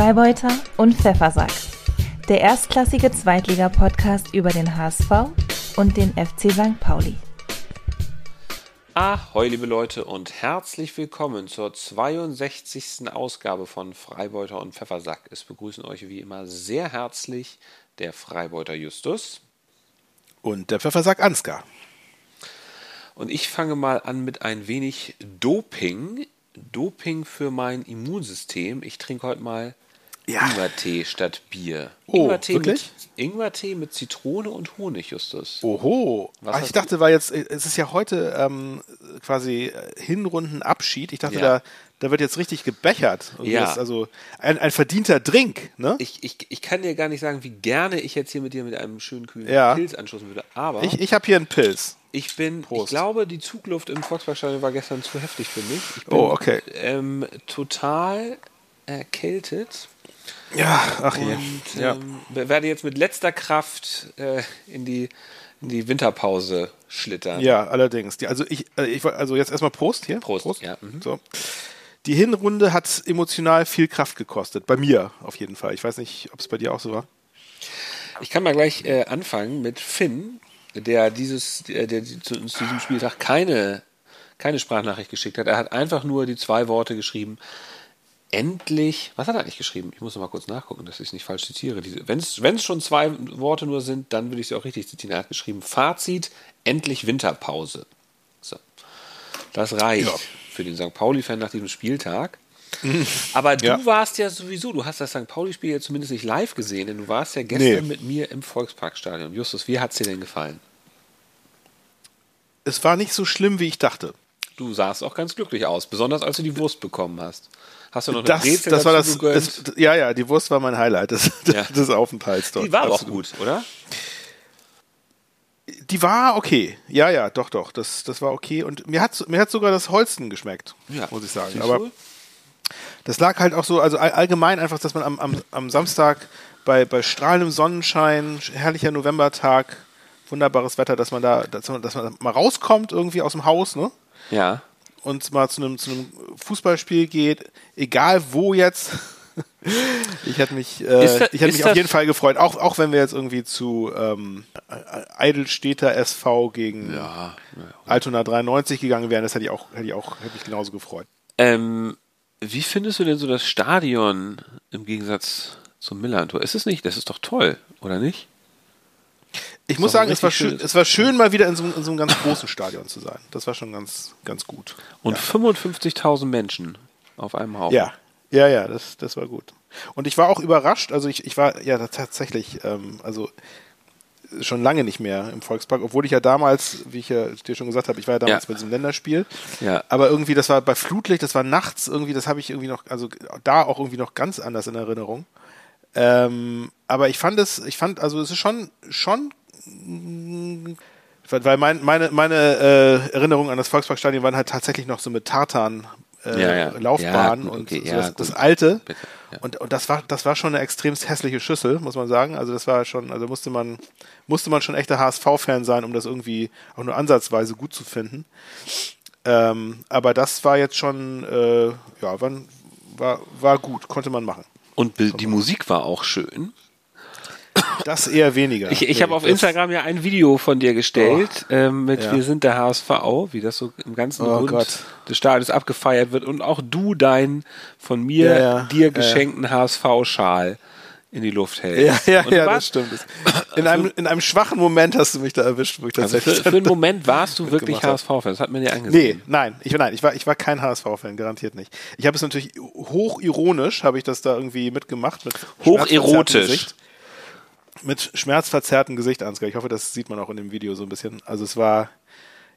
Freibeuter und Pfeffersack. Der erstklassige Zweitliga-Podcast über den HSV und den FC St. Pauli. Ahoi, liebe Leute, und herzlich willkommen zur 62. Ausgabe von Freibeuter und Pfeffersack. Es begrüßen euch wie immer sehr herzlich der Freibeuter Justus und der Pfeffersack Ansgar. Und ich fange mal an mit ein wenig Doping. Doping für mein Immunsystem. Ich trinke heute mal ja. Ingwertee statt Bier. Oh, Ingwertee wirklich? Mit, Ingwertee mit Zitrone und Honig, Justus. Oho. Ach, ich dachte, war jetzt, es ist ja heute ähm, quasi Hinrundenabschied. Ich dachte, ja. da, da wird jetzt richtig gebechert. ja. also ein, ein verdienter Drink, ne? Ich, ich, ich kann dir gar nicht sagen, wie gerne ich jetzt hier mit dir mit einem schönen kühlen ja. Pilz anstoßen würde. Aber ich, ich habe hier einen Pilz. Ich bin, Prost. ich glaube, die Zugluft im Volksparkstadion war gestern zu heftig für mich. Ich bin oh, okay. ähm, total erkältet. Ja, ach je. Und ja. ähm, werde jetzt mit letzter Kraft äh, in, die, in die Winterpause schlittern. Ja, allerdings. Die, also ich, äh, ich also jetzt erstmal Prost hier. Prost. Prost. Ja. Mhm. So. Die Hinrunde hat emotional viel Kraft gekostet. Bei mir auf jeden Fall. Ich weiß nicht, ob es bei dir auch so war. Ich kann mal gleich äh, anfangen mit Finn, der dieses, der, der zu uns diesem Spieltag keine, keine Sprachnachricht geschickt hat. Er hat einfach nur die zwei Worte geschrieben. Endlich, was hat er eigentlich geschrieben? Ich muss noch mal kurz nachgucken, dass ich es nicht falsch zitiere. Wenn es schon zwei Worte nur sind, dann würde ich sie auch richtig zitieren. Er hat geschrieben: Fazit, endlich Winterpause. So. Das reicht ja. für den St. Pauli-Fan nach diesem Spieltag. Aber du ja. warst ja sowieso, du hast das St. Pauli-Spiel ja zumindest nicht live gesehen, denn du warst ja gestern nee. mit mir im Volksparkstadion. Justus, wie hat es dir denn gefallen? Es war nicht so schlimm, wie ich dachte. Du sahst auch ganz glücklich aus, besonders als du die Wurst bekommen hast. Hast du noch eine das, Brezel das war das, das, Ja, ja, die Wurst war mein Highlight des, ja. des Aufenthalts dort. Die war Absolut. auch gut, oder? Die war okay. Ja, ja, doch, doch. Das, das war okay. Und mir hat, mir hat sogar das Holsten geschmeckt, ja. muss ich sagen. Aber das lag halt auch so, also allgemein einfach, dass man am, am, am Samstag bei, bei strahlendem Sonnenschein, herrlicher Novembertag, wunderbares Wetter, dass man da, dass man, dass man mal rauskommt irgendwie aus dem Haus, ne? Ja. Und mal zu einem, zu einem Fußballspiel geht, egal wo jetzt. ich hätte mich, äh, das, ich hätte mich auf jeden Fall gefreut, auch, auch wenn wir jetzt irgendwie zu ähm, Eidelstädter SV gegen ja, ja. Altona 93 gegangen wären, das hätte ich auch, hätte ich auch, hätte mich genauso gefreut. Ähm, wie findest du denn so das Stadion im Gegensatz zum Millantor? Ist es nicht? Das ist doch toll, oder nicht? Ich muss sagen, es war, schön, es war schön, mal wieder in so, in so, einem ganz großen Stadion zu sein. Das war schon ganz, ganz gut. Und ja. 55.000 Menschen auf einem Haufen. Ja, ja, ja, das, das war gut. Und ich war auch überrascht, also ich, ich war ja tatsächlich, ähm, also schon lange nicht mehr im Volkspark, obwohl ich ja damals, wie ich ja dir schon gesagt habe, ich war ja damals ja. bei diesem Länderspiel. Ja. Aber irgendwie, das war bei Flutlicht, das war nachts irgendwie, das habe ich irgendwie noch, also da auch irgendwie noch ganz anders in Erinnerung. Ähm, aber ich fand es, ich fand, also es ist schon, schon, weil mein, meine, meine äh, Erinnerungen an das Volksparkstadion waren halt tatsächlich noch so mit Tartan äh, ja, ja. Laufbahn ja, und okay, so das, das, alte. Und, und das war, das war schon eine extrem hässliche Schüssel, muss man sagen. Also das war schon, also musste man, musste man schon echter HSV-Fan sein, um das irgendwie auch nur ansatzweise gut zu finden. Ähm, aber das war jetzt schon, äh, ja, war, war gut, konnte man machen. Und die Musik war auch schön. Das eher weniger. Ich, ich habe auf Instagram ja ein Video von dir gestellt oh, ähm, mit ja. Wir sind der HSV, wie das so im ganzen oh, Rund Gott. des Stadions abgefeiert wird und auch du deinen von mir ja, ja. dir geschenkten HSV-Schal in die Luft hältst. Ja, ja, ja das stimmt. In, also, einem, in einem schwachen Moment hast du mich da erwischt, wo ich tatsächlich. Also für, für einen Moment warst du wirklich HSV-Fan, das hat man dir angesehen. Nee, nein, ich, nein, ich war, ich war kein HSV-Fan, garantiert nicht. Ich habe es natürlich hochironisch, habe ich das da irgendwie mitgemacht. Mit Hocherotisch mit schmerzverzerrtem Gesicht Ansgar. Ich hoffe, das sieht man auch in dem Video so ein bisschen. Also es war,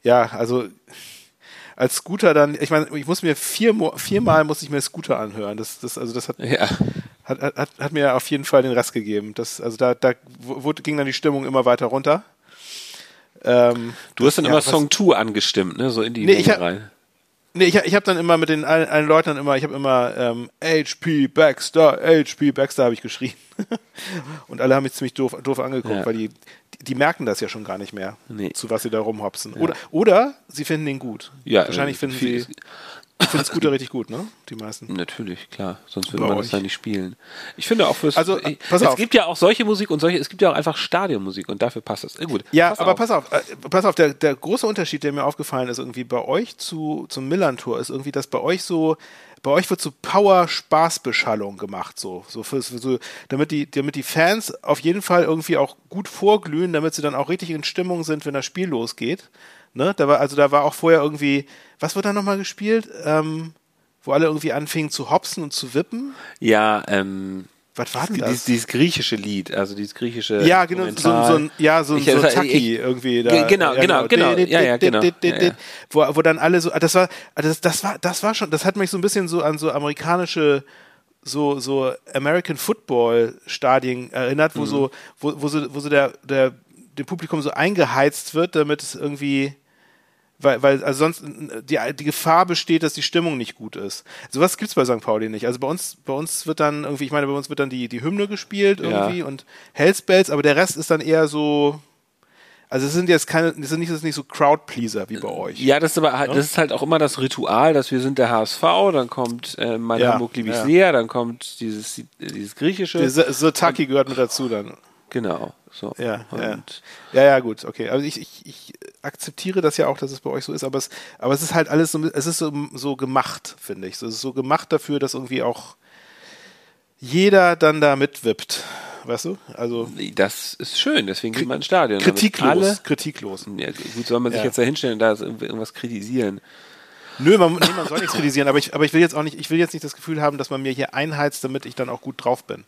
ja, also als Scooter dann, ich meine, ich muss mir vier, viermal muss ich mir Scooter anhören. Das, das, also das hat, ja. hat, hat, hat mir auf jeden Fall den Rest gegeben. Das, also da, da wurde, ging dann die Stimmung immer weiter runter. Ähm, du hast dann ja, immer Song 2 angestimmt, ne? So in die nee, Menge rein. Nee, ich, ich habe dann immer mit den allen, allen Leuten dann immer, ich habe immer ähm, HP Baxter, HP Baxter habe ich geschrien. und alle haben mich ziemlich doof, doof angeguckt, ja. weil die, die, merken das ja schon gar nicht mehr, nee. zu was sie da rumhopsen. Ja. Oder, oder sie finden ihn gut. Ja, Wahrscheinlich finden sie. Ich finde Scooter richtig gut, ne? Die meisten. Natürlich, klar. Sonst würde man das da nicht spielen. Ich finde auch fürs. Also, ich, pass es auf. gibt ja auch solche Musik und solche, es gibt ja auch einfach Stadionmusik und dafür passt das. Äh, gut. Ja, pass aber auf. pass auf, äh, pass auf, der, der große Unterschied, der mir aufgefallen ist, irgendwie bei euch zu, zum Millantor, ist irgendwie, dass bei euch so, bei euch wird so Power-Spaßbeschallung gemacht, so, so, für, so damit, die, damit die Fans auf jeden Fall irgendwie auch gut vorglühen, damit sie dann auch richtig in Stimmung sind, wenn das Spiel losgeht. Ne? Da war, also da war auch vorher irgendwie, was wird da nochmal gespielt? Ähm, wo alle irgendwie anfingen zu hopsen und zu wippen? Ja, ähm, was war denn das? Dieses, dieses, griechische Lied, also dieses griechische. Ja, genau, so, so, ein, ja, so, ich, so Taki irgendwie. Da, genau, ja, genau, genau. Ja, ja, genau. Wo, wo dann alle so, das war, das, das war, das war schon, das hat mich so ein bisschen so an so amerikanische, so, so American Football Stadien erinnert, wo mhm. so, wo, wo so, wo so der, der, dem Publikum so eingeheizt wird, damit es irgendwie, weil, weil also sonst die, die Gefahr besteht, dass die Stimmung nicht gut ist. Sowas gibt es bei St. Pauli nicht. Also bei uns, bei uns wird dann irgendwie, ich meine, bei uns wird dann die, die Hymne gespielt irgendwie ja. und Hellspells, aber der Rest ist dann eher so. Also es sind jetzt keine, das sind nicht, das ist nicht so Crowdpleaser wie bei euch. Ja, das ist aber halt, ja? das ist halt auch immer das Ritual, dass wir sind der HSV, dann kommt äh, mein ja, Hamburg liebe ich sehr, dann kommt dieses, dieses griechische. Sotaki gehört mit dazu dann. Genau. So. Ja, ja. ja, ja, gut, okay. Also ich, ich, ich akzeptiere das ja auch, dass es bei euch so ist, aber es, aber es ist halt alles so, es ist so, so gemacht, finde ich. Es ist so gemacht dafür, dass irgendwie auch jeder dann da mitwippt. Weißt du? Also. Das ist schön, deswegen geht man ins Stadion. Kritiklos. Alle, kritiklos. Ja, gut, soll man sich ja. jetzt da hinstellen und da irgendwas kritisieren. Nö, man, nee, man soll nichts kritisieren, aber ich, aber ich will jetzt auch nicht, ich will jetzt nicht das Gefühl haben, dass man mir hier einheizt, damit ich dann auch gut drauf bin.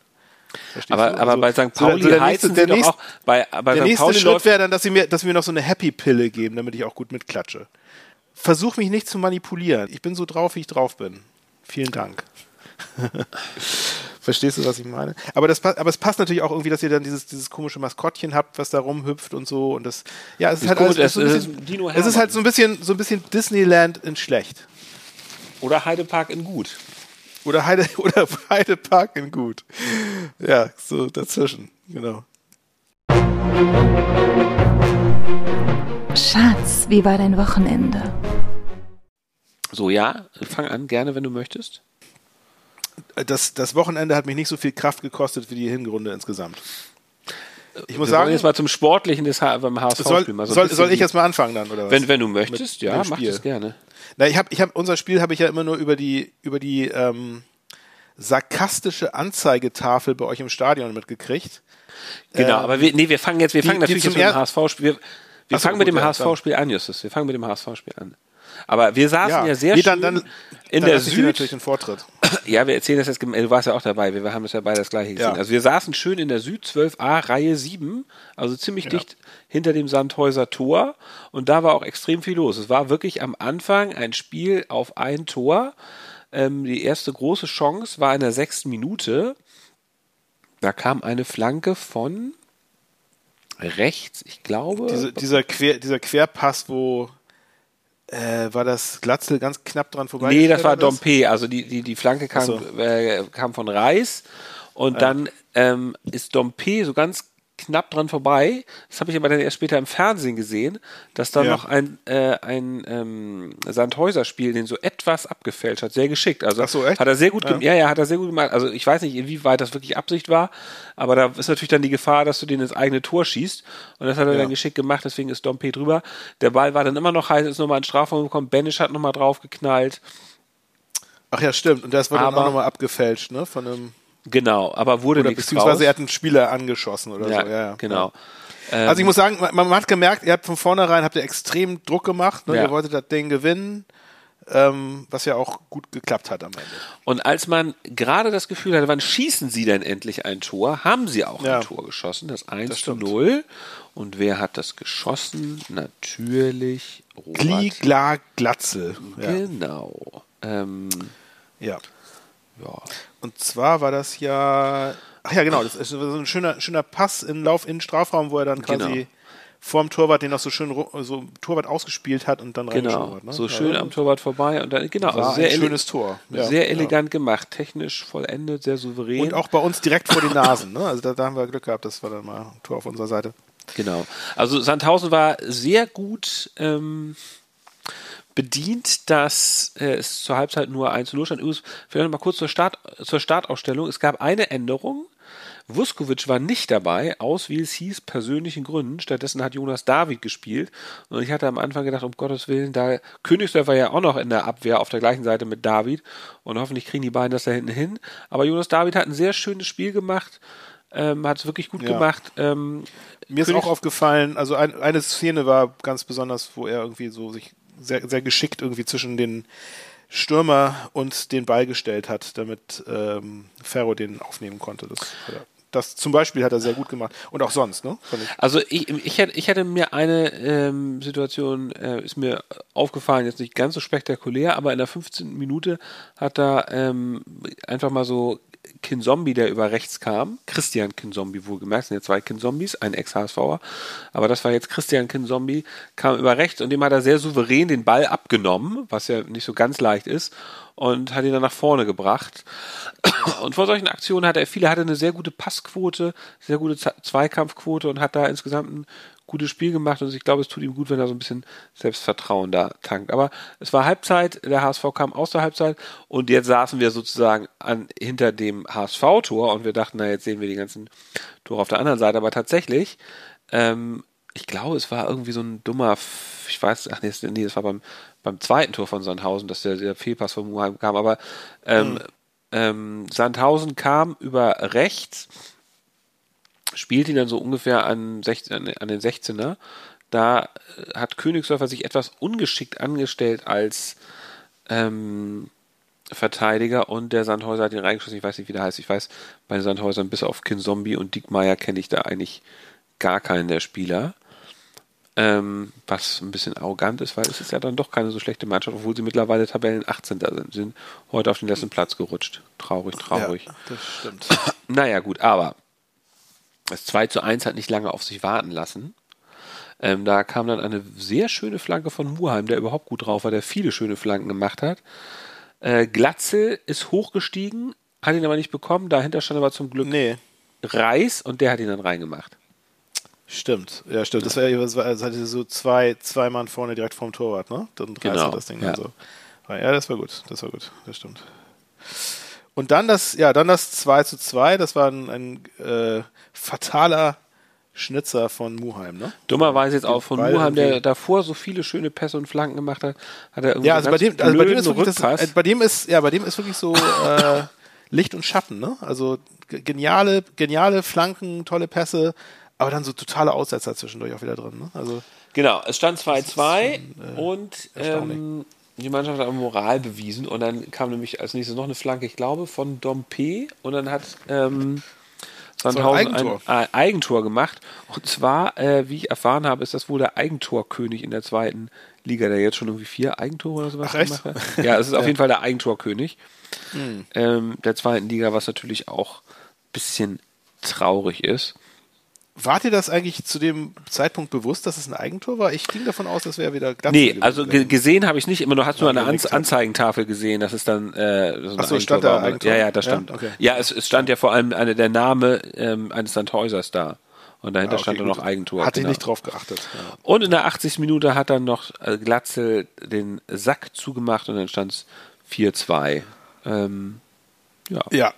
Aber, aber also, bei St. Pauli so, so heizen nächste, sie nächste, auch. Bei, bei der St. nächste Pauli Schritt wäre dann, dass sie, mir, dass sie mir noch so eine Happy-Pille geben, damit ich auch gut mitklatsche. Versuch mich nicht zu manipulieren. Ich bin so drauf, wie ich drauf bin. Vielen Dank. Verstehst du, was ich meine? Aber, das, aber es passt natürlich auch irgendwie, dass ihr dann dieses, dieses komische Maskottchen habt, was da rumhüpft und so. Und das, ja, es ist, halt, alles, es, so bisschen, es ist halt so ein bisschen, so ein bisschen Disneyland in schlecht. Oder Heidepark in gut. Oder, Heide, oder Heidepark in gut. Ja, so dazwischen, genau. Schatz, wie war dein Wochenende? So, ja, fang an, gerne, wenn du möchtest. Das, das Wochenende hat mich nicht so viel Kraft gekostet wie die Hinrunde insgesamt. Ich muss Wir sagen, jetzt mal zum Sportlichen des beim HSV soll, so soll, soll ich jetzt mal anfangen dann oder was? Wenn, wenn du möchtest, Mit, ja, mach das gerne. Na, ich habe, ich hab, unser Spiel habe ich ja immer nur über die, über die ähm, sarkastische Anzeigetafel bei euch im Stadion mitgekriegt. Genau, ähm, aber wir, nee, wir fangen jetzt, wir fangen die, natürlich die jetzt mit dem HSV-Spiel. Wir, wir fangen mit dem HSV-Spiel an, Justus. Wir fangen mit dem HSV-Spiel an. Aber wir saßen ja, ja sehr nee, schön dann, dann, in dann der Süd. natürlich den Vortritt. Ja, wir erzählen das jetzt, du warst ja auch dabei, wir haben das ja beide das gleiche gesehen. Ja. Also wir saßen schön in der Süd 12a, Reihe 7, also ziemlich ja. dicht hinter dem Sandhäuser Tor und da war auch extrem viel los. Es war wirklich am Anfang ein Spiel auf ein Tor. Ähm, die erste große Chance war in der sechsten Minute. Da kam eine Flanke von rechts, ich glaube. Diese, dieser, Quer, dieser Querpass, wo äh, war das Glatzel ganz knapp dran vorbei? Nee, das war Dompe. Also die, die, die Flanke kam, so. äh, kam von Reis und ja. dann ähm, ist Dompe so ganz knapp dran vorbei. Das habe ich aber dann erst später im Fernsehen gesehen, dass da ja. noch ein, äh, ein ähm, Sandhäuser-Spiel den so etwas abgefälscht hat. Sehr geschickt. Also so, echt? hat er sehr gut ja. ja, ja, hat er sehr gut gemacht. Also ich weiß nicht, inwieweit das wirklich Absicht war, aber da ist natürlich dann die Gefahr, dass du den ins eigene Tor schießt. Und das hat er ja. dann geschickt gemacht, deswegen ist Dompe drüber. Der Ball war dann immer noch heiß, ist nochmal in Strafraum gekommen. Benisch hat nochmal drauf geknallt. Ach ja, stimmt. Und das war aber, dann auch nochmal abgefälscht, ne? Von einem Genau, aber wurde oder nichts Beziehungsweise raus. er hat einen Spieler angeschossen oder ja, so. Ja, ja. genau. Ja. Also ich muss sagen, man, man, hat gemerkt, ihr habt von vornherein habt ihr extrem Druck gemacht. Ne? Ja. Ihr wolltet das Ding gewinnen, ähm, was ja auch gut geklappt hat am Ende. Und als man gerade das Gefühl hatte, wann schießen sie denn endlich ein Tor, haben sie auch ein Tor geschossen, das 1 zu 0. Und wer hat das geschossen? Natürlich Robert. Gligla Glatzel. Genau. Ähm, ja. Ja. Und zwar war das ja, ach ja, genau, das ist so ein schöner, schöner Pass in Lauf in den Strafraum, wo er dann quasi genau. vorm Torwart den noch so schön so Torwart ausgespielt hat und dann genau. hat. Ne? So schön ja, am Torwart vorbei und dann genau, also sehr ein schönes Tor. Ja, sehr elegant ja. gemacht, technisch vollendet, sehr souverän. Und auch bei uns direkt vor den Nasen, ne? Also da, da haben wir Glück gehabt, das war dann mal ein Tor auf unserer Seite. Genau. Also Sandhausen war sehr gut ähm, bedient, dass äh, es zur Halbzeit nur 1 zu 0 stand. Übrigens, vielleicht noch mal kurz zur, Start, zur Startausstellung. Es gab eine Änderung. Vuskovic war nicht dabei, aus wie es hieß, persönlichen Gründen. Stattdessen hat Jonas David gespielt. Und ich hatte am Anfang gedacht, um Gottes Willen, da Königsdörfer ja auch noch in der Abwehr auf der gleichen Seite mit David. Und hoffentlich kriegen die beiden das da hinten hin. Aber Jonas David hat ein sehr schönes Spiel gemacht. Ähm, hat es wirklich gut ja. gemacht. Ähm, Mir ist auch aufgefallen, also ein, eine Szene war ganz besonders, wo er irgendwie so sich sehr, sehr geschickt irgendwie zwischen den Stürmer und den Ball gestellt hat, damit ähm, Ferro den aufnehmen konnte. Das, das zum Beispiel hat er sehr gut gemacht. Und auch sonst, ne? Ich. Also ich, ich, hätte, ich hätte mir eine ähm, Situation, äh, ist mir aufgefallen, jetzt nicht ganz so spektakulär, aber in der 15. Minute hat er ähm, einfach mal so Kinzombie, der über rechts kam. Christian Kinzombie, wohlgemerkt, sind ja zwei Kinzombies, ein Ex-HSVer. Aber das war jetzt Christian Kinzombie, kam über rechts und dem hat er sehr souverän den Ball abgenommen, was ja nicht so ganz leicht ist, und hat ihn dann nach vorne gebracht. Und vor solchen Aktionen hat er viele, hatte eine sehr gute Passquote, sehr gute Zweikampfquote und hat da insgesamt ein gutes Spiel gemacht und ich glaube, es tut ihm gut, wenn er so ein bisschen Selbstvertrauen da tankt. Aber es war Halbzeit, der HSV kam aus der Halbzeit und jetzt saßen wir sozusagen an, hinter dem HSV-Tor und wir dachten, na, jetzt sehen wir die ganzen Tore auf der anderen Seite. Aber tatsächlich, ähm, ich glaube, es war irgendwie so ein dummer, ich weiß, ach nee, nee das war beim, beim zweiten Tor von Sandhausen, dass der, der Fehlpass von Muheim kam, aber ähm, mhm. ähm, Sandhausen kam über rechts spielt ihn dann so ungefähr an, 16, an den 16er. Da äh, hat Königsdörfer sich etwas ungeschickt angestellt als ähm, Verteidiger und der Sandhäuser hat ihn reingeschossen. Ich weiß nicht, wie der heißt. Ich weiß, bei den Sandhäusern bis auf Kinzombie und Diekmeyer kenne ich da eigentlich gar keinen der Spieler. Ähm, was ein bisschen arrogant ist, weil es ist ja dann doch keine so schlechte Mannschaft, obwohl sie mittlerweile Tabellen 18. sind. Sind heute auf den letzten Platz gerutscht. Traurig, traurig. Ja, das stimmt. naja, gut, aber das 2 zu 1 hat nicht lange auf sich warten lassen. Ähm, da kam dann eine sehr schöne Flanke von Muheim, der überhaupt gut drauf war, der viele schöne Flanken gemacht hat. Äh, Glatzel ist hochgestiegen, hat ihn aber nicht bekommen. Dahinter stand aber zum Glück nee. Reis und der hat ihn dann reingemacht. Stimmt, ja, stimmt. Das war ja das, war, das hatte so zwei, zwei Mann vorne direkt vorm Torwart, ne? Dann genau. das Ding ja. dann so. Ja, das war gut, das war gut, das stimmt. Und dann das, ja, dann das 2 zu 2, das war ein, ein äh, fataler Schnitzer von Muheim, ne? Dummerweise jetzt auch von Ball Muheim, der davor so viele schöne Pässe und Flanken gemacht hat, hat er irgendwie Ja, also bei dem, also bei dem ist wirklich das, äh, bei dem ist, ja, bei dem ist wirklich so äh, Licht und Schatten, ne? Also geniale, geniale Flanken, tolle Pässe, aber dann so totale Aussetzer zwischendurch auch wieder drin, ne? Also Genau, es stand 2-2 äh, und ähm, die Mannschaft hat Moral bewiesen und dann kam nämlich als nächstes noch eine Flanke, ich glaube, von Dompe und dann hat ähm, Sandhausen ein Eigentor. ein, Eigentor gemacht. Und zwar, äh, wie ich erfahren habe, ist das wohl der Eigentorkönig in der zweiten Liga, der jetzt schon irgendwie vier Eigentore oder sowas Ach, gemacht hat. Ja, es ist auf jeden Fall der Eigentorkönig mhm. ähm, der zweiten Liga, was natürlich auch ein bisschen traurig ist. War dir das eigentlich zu dem Zeitpunkt bewusst, dass es ein Eigentor war? Ich ging davon aus, das wäre wieder ganz. Nee, also gesehen habe ich nicht. Immer nur hast du eine An Anzeigentafel gesehen, dass es dann äh, so ein Ach so, stand da Eigentor? Ja, ja, das stand. Ja, okay. ja es, es, stand ja vor allem eine, der Name ähm, eines Sandhäusers da. Und dahinter ah, okay, stand dann noch Eigentor. Hatte genau. ich nicht drauf geachtet. Ja. Und in der 80. Minute hat dann noch äh, Glatzel den Sack zugemacht und dann stand es 4-2. Ähm, ja, ja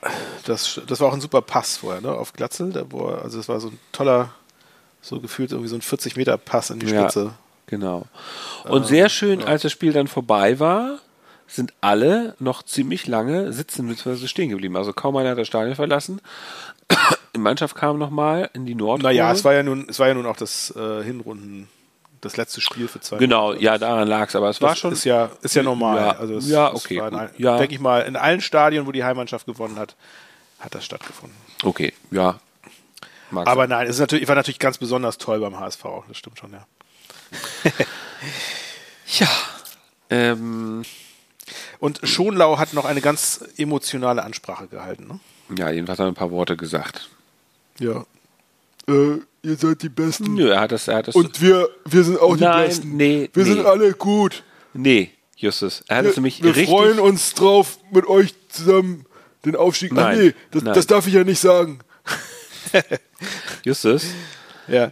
das, das war auch ein super Pass vorher, ne? Auf Glatzel. Da, wo er, also es war so ein toller, so gefühlt irgendwie so ein 40-Meter-Pass in die Spitze. Ja, genau. Und ähm, sehr schön, ja. als das Spiel dann vorbei war, sind alle noch ziemlich lange sitzen bzw. stehen geblieben. Also kaum einer hat das Stadion verlassen. Die Mannschaft kam nochmal in die Nord. Naja, es war ja nun, es war ja nun auch das äh, Hinrunden das letzte Spiel für zwei. Genau, Monate. ja, daran lag es, aber es das war schon. Ist ja, ist ja normal. Ja, also es, ja okay. Ein, ja. Denke ich mal, in allen Stadien, wo die Heimmannschaft gewonnen hat, hat das stattgefunden. Okay, ja. Mag's aber nein, es ist natürlich, war natürlich ganz besonders toll beim HSV, das stimmt schon, ja. ja. Ähm. Und Schonlau hat noch eine ganz emotionale Ansprache gehalten, ne? Ja, jedenfalls hat er ein paar Worte gesagt. Ja. Äh, ihr seid die Besten. Nö, er hat das, er hat das Und wir, wir sind auch Nein, die Besten. Nee, wir nee. sind alle gut. Nee, Justus. Er hat wir, es nämlich wir richtig. freuen uns drauf, mit euch zusammen den Aufstieg. Nein, nee, das, nein. das darf ich ja nicht sagen. Justus. Ja.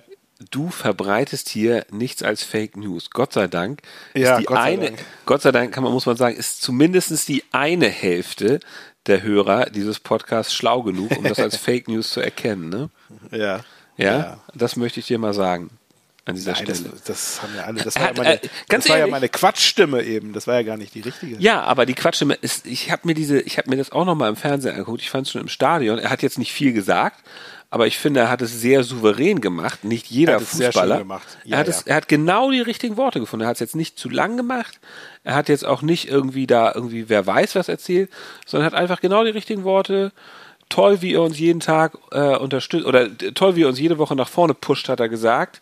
du verbreitest hier nichts als Fake News. Gott sei Dank ja, die Gott eine, Dank. Gott sei Dank kann man, muss man sagen, ist zumindest die eine Hälfte der Hörer dieses Podcasts schlau genug, um das als Fake News zu erkennen. Ne? Ja. Ja. Ja, das möchte ich dir mal sagen an dieser Nein, Stelle. Das, das, haben ja alle. Das war, ja meine, äh, das war ja meine Quatschstimme eben. Das war ja gar nicht die richtige. Ja, aber die Quatschstimme ist. Ich habe mir diese, ich habe mir das auch noch mal im Fernsehen angeguckt. Ich fand es schon im Stadion. Er hat jetzt nicht viel gesagt, aber ich finde, er hat es sehr souverän gemacht. Nicht jeder er hat Fußballer. Es sehr schön gemacht. Ja, er, hat ja. es, er hat genau die richtigen Worte gefunden. Er hat es jetzt nicht zu lang gemacht. Er hat jetzt auch nicht irgendwie da irgendwie wer weiß was erzählt, sondern hat einfach genau die richtigen Worte toll, wie er uns jeden Tag äh, unterstützt oder toll, wie er uns jede Woche nach vorne pusht, hat er gesagt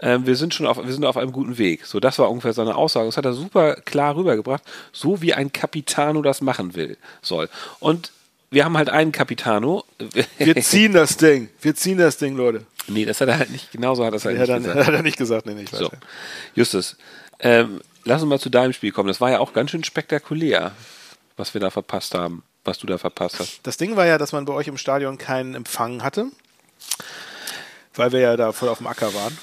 ähm, wir sind schon auf, wir sind auf einem guten Weg. So, das war ungefähr seine Aussage. Das hat er super klar rübergebracht, so wie ein Capitano das machen will, soll. Und wir haben halt einen Capitano. Wir ziehen das Ding. Wir ziehen das Ding, Leute. Nee, das hat er halt nicht, genauso hat er es halt ja, nicht dann, gesagt. Hat er nicht gesagt, nee, nicht so. Justus, ähm, lass uns mal zu deinem Spiel kommen. Das war ja auch ganz schön spektakulär, was wir da verpasst haben, was du da verpasst hast. Das Ding war ja, dass man bei euch im Stadion keinen Empfang hatte weil wir ja da voll auf dem Acker waren.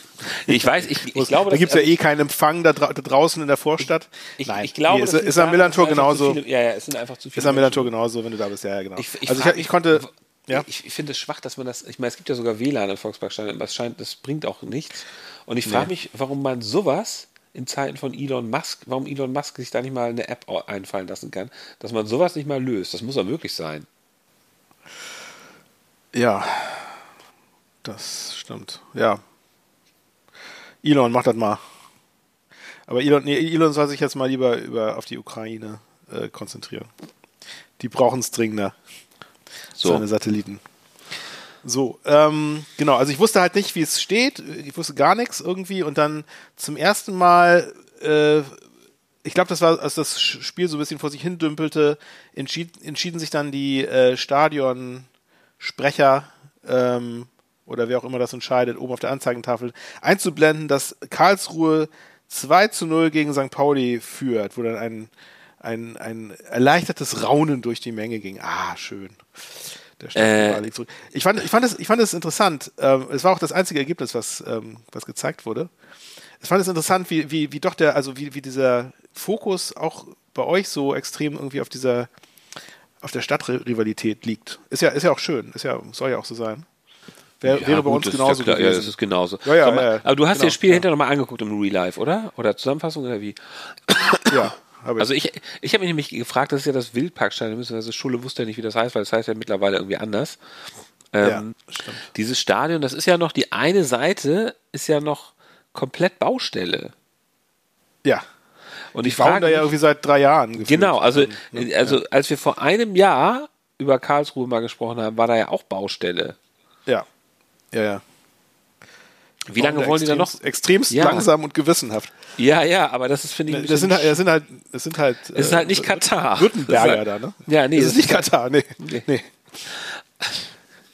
Ich weiß, ich, ich glaube, da gibt es ja eh keinen Empfang da, da, draußen in der Vorstadt. Ich, Nein, ich glaube, nee, ist, ist am Millantor genauso. Viele, ja, ja, es sind einfach zu viele. Ist am Millantor genauso, wenn du da bist. Ja, ja genau. Ich, ich also ich, ich konnte. Ja. Ich, ich finde es schwach, dass man das. Ich meine, es gibt ja sogar WLAN im Volksparkstadion. Das scheint, das bringt auch nichts. Und ich frage nee. mich, warum man sowas in Zeiten von Elon Musk, warum Elon Musk sich da nicht mal eine App einfallen lassen kann, dass man sowas nicht mal löst. Das muss doch möglich sein. Ja, das stimmt. Ja. Elon, mach das mal. Aber Elon, nee, Elon soll sich jetzt mal lieber über, auf die Ukraine äh, konzentrieren. Die brauchen es dringender. So. Seine Satelliten. So, ähm, genau, also ich wusste halt nicht, wie es steht. Ich wusste gar nichts irgendwie und dann zum ersten Mal, äh, ich glaube, das war, als das Spiel so ein bisschen vor sich hin dümpelte, entschied, entschieden sich dann die äh, Stadionsprecher, ähm, oder wer auch immer das entscheidet, oben auf der Anzeigentafel einzublenden, dass Karlsruhe 2 zu 0 gegen St. Pauli führt, wo dann ein, ein, ein erleichtertes Raunen durch die Menge ging. Ah, schön. Der äh. liegt zurück. Ich fand, ich fand es, ich fand es interessant. Ähm, es war auch das einzige Ergebnis, was, ähm, was gezeigt wurde. Ich fand es interessant, wie, wie, wie doch der, also wie, wie dieser Fokus auch bei euch so extrem irgendwie auf dieser, auf der Stadtrivalität liegt. Ist ja, ist ja auch schön. Ist ja, soll ja auch so sein. Wär, ja, wäre bei uns genauso ja, ja, das ist genauso. Ja, ja, mal, aber du hast genau, dir das Spiel hinterher nochmal angeguckt im Real Life, oder? Oder Zusammenfassung oder wie? Ja. Ich. Also ich, ich habe mich nämlich gefragt, das ist ja das Wildparkstadion, beziehungsweise Schule wusste ja nicht, wie das heißt, weil das heißt ja mittlerweile irgendwie anders. Ähm, ja, stimmt. Dieses Stadion, das ist ja noch, die eine Seite ist ja noch komplett Baustelle. Ja. Und ich frage da ja irgendwie seit drei Jahren. Gefühlt. Genau, also, also als wir vor einem Jahr über Karlsruhe mal gesprochen haben, war da ja auch Baustelle. Ja. Ja, ja. Wie lange wollen die da noch? Extremst ja. langsam und gewissenhaft. Ja, ja, aber das ist, finde ich, das sind, halt, das sind halt, das sind halt, es ist halt nicht äh, Katar. Württemberger halt, da, ne? Ja, nee. Das ist nicht Katar, nee. nee. nee.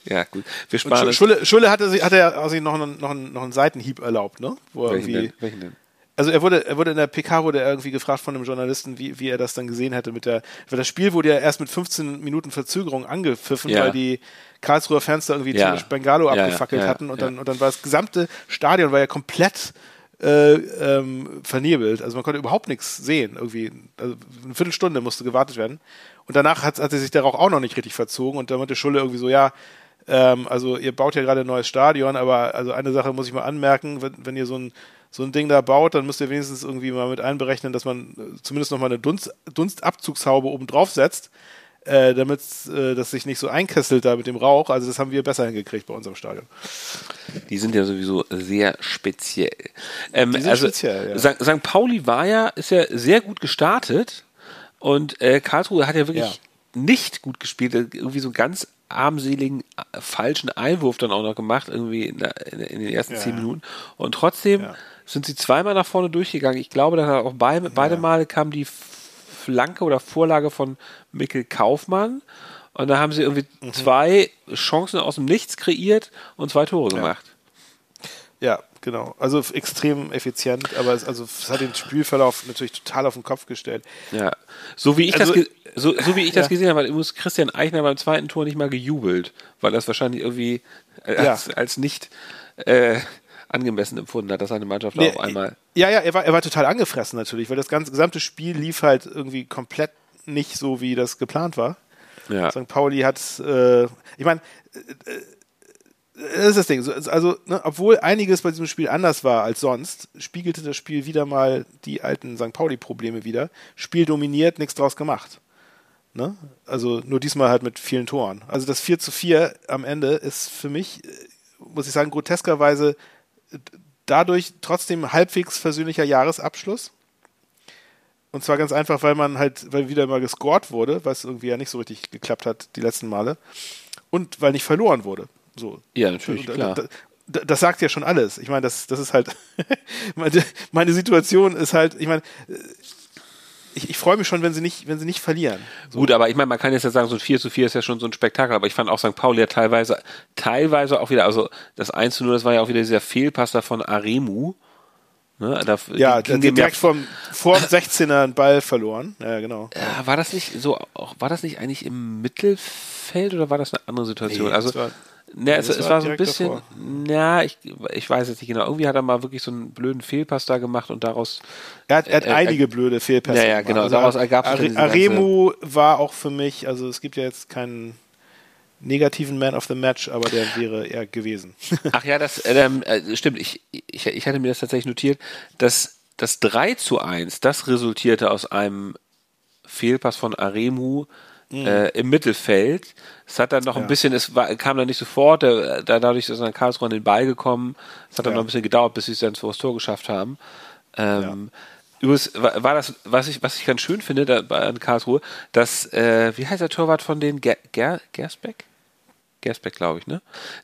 Ja, gut. Wir sparen Schulle, Schulle hatte, hatte ja also noch, einen, noch, einen, noch einen Seitenhieb erlaubt, ne? Wo Welchen denn? Welchen denn? Also er wurde, er wurde in der PK wurde er irgendwie gefragt von einem Journalisten, wie, wie er das dann gesehen hätte mit der, weil das Spiel wurde ja erst mit 15 Minuten Verzögerung angepfiffen, ja. weil die Karlsruher Fans da irgendwie ja. ziemlich Bengalo ja, abgefackelt hatten und dann, und dann war das gesamte Stadion war ja komplett äh, ähm, vernebelt. Also man konnte überhaupt nichts sehen. Irgendwie also eine Viertelstunde musste gewartet werden. Und danach hat, hat er sich der Rauch auch noch nicht richtig verzogen und da meinte Schulle irgendwie so, ja, ähm, also ihr baut ja gerade ein neues Stadion, aber also eine Sache muss ich mal anmerken, wenn, wenn ihr so ein so ein Ding da baut, dann müsst ihr wenigstens irgendwie mal mit einberechnen, dass man äh, zumindest noch mal eine Dunst, Dunstabzugshaube oben drauf setzt, äh, damit äh, das sich nicht so einkesselt da mit dem Rauch. Also das haben wir besser hingekriegt bei unserem Stadion. Die sind ja sowieso sehr speziell. Ähm, Die sind also speziell, ja. St. Pauli war ja, ist ja sehr gut gestartet und äh, Karlsruhe hat ja wirklich ja. nicht gut gespielt. Irgendwie so ganz armseligen äh, falschen Einwurf dann auch noch gemacht, irgendwie in, der, in den ersten ja. zehn Minuten. Und trotzdem ja sind sie zweimal nach vorne durchgegangen. Ich glaube, dass auch beide, beide Male kam die Flanke oder Vorlage von Mikkel Kaufmann. Und da haben sie irgendwie mhm. zwei Chancen aus dem Nichts kreiert und zwei Tore ja. gemacht. Ja, genau. Also extrem effizient, aber es, also, es hat den Spielverlauf natürlich total auf den Kopf gestellt. Ja. So wie ich also, das, so, so wie ich ja. das gesehen habe, muss Christian Eichner beim zweiten Tor nicht mal gejubelt, weil das wahrscheinlich irgendwie als, ja. als nicht äh, angemessen empfunden hat, dass seine Mannschaft nee, auf einmal. Ja, ja, er war, er war total angefressen natürlich, weil das ganze gesamte Spiel lief halt irgendwie komplett nicht so, wie das geplant war. Ja. St. Pauli hat, äh, ich meine, äh, äh, das ist das Ding. Also, ne, obwohl einiges bei diesem Spiel anders war als sonst, spiegelte das Spiel wieder mal die alten St. Pauli-Probleme wieder. Spiel dominiert, nichts draus gemacht. Ne? Also nur diesmal halt mit vielen Toren. Also das 4 zu 4 am Ende ist für mich, äh, muss ich sagen, groteskerweise dadurch trotzdem halbwegs versöhnlicher Jahresabschluss. Und zwar ganz einfach, weil man halt, weil wieder mal gescored wurde, was irgendwie ja nicht so richtig geklappt hat die letzten Male. Und weil nicht verloren wurde. So. Ja, natürlich, klar. Das, das sagt ja schon alles. Ich meine, das, das ist halt, meine, meine Situation ist halt, ich meine, ich, ich freue mich schon, wenn sie nicht, wenn sie nicht verlieren. So. Gut, aber ich meine, man kann jetzt ja sagen, so ein 4 zu 4 ist ja schon so ein Spektakel, aber ich fand auch St. Pauli ja teilweise, teilweise auch wieder, also das 1 zu 0, das war ja auch wieder dieser Fehlpass da von Aremu. Ne, da ja, ging direkt vom, vor dem 16er einen Ball verloren. Ja, genau. Ja, war das nicht so, war das nicht eigentlich im Mittelfeld oder war das eine andere Situation? Nee, also, Ne, es, es, war so ein bisschen, davor. ja, ich, ich weiß jetzt nicht genau. Irgendwie hat er mal wirklich so einen blöden Fehlpass da gemacht und daraus. Er hat, er hat äh, einige äh, blöde Fehlpässe. Ja, ja, genau. Also daraus ergab sich Aremu war auch für mich, also es gibt ja jetzt keinen negativen Man of the Match, aber der wäre er gewesen. Ach ja, das ähm, äh, stimmt. Ich, ich, ich hatte mir das tatsächlich notiert, dass das 3 zu 1, das resultierte aus einem Fehlpass von Aremu mhm. äh, im Mittelfeld. Es hat dann noch ja. ein bisschen, es war, kam dann nicht sofort, da, dadurch ist dann Karlsruhe an den Ball gekommen. Es hat dann ja. noch ein bisschen gedauert, bis sie es dann vor das Tor geschafft haben. Ähm, ja. Übrigens war, war, das, was ich, was ich ganz schön finde da, bei Karlsruhe, dass, äh, wie heißt der Torwart von den Ger, Ger, Gersbeck? Gersbeck, glaube ich, ne?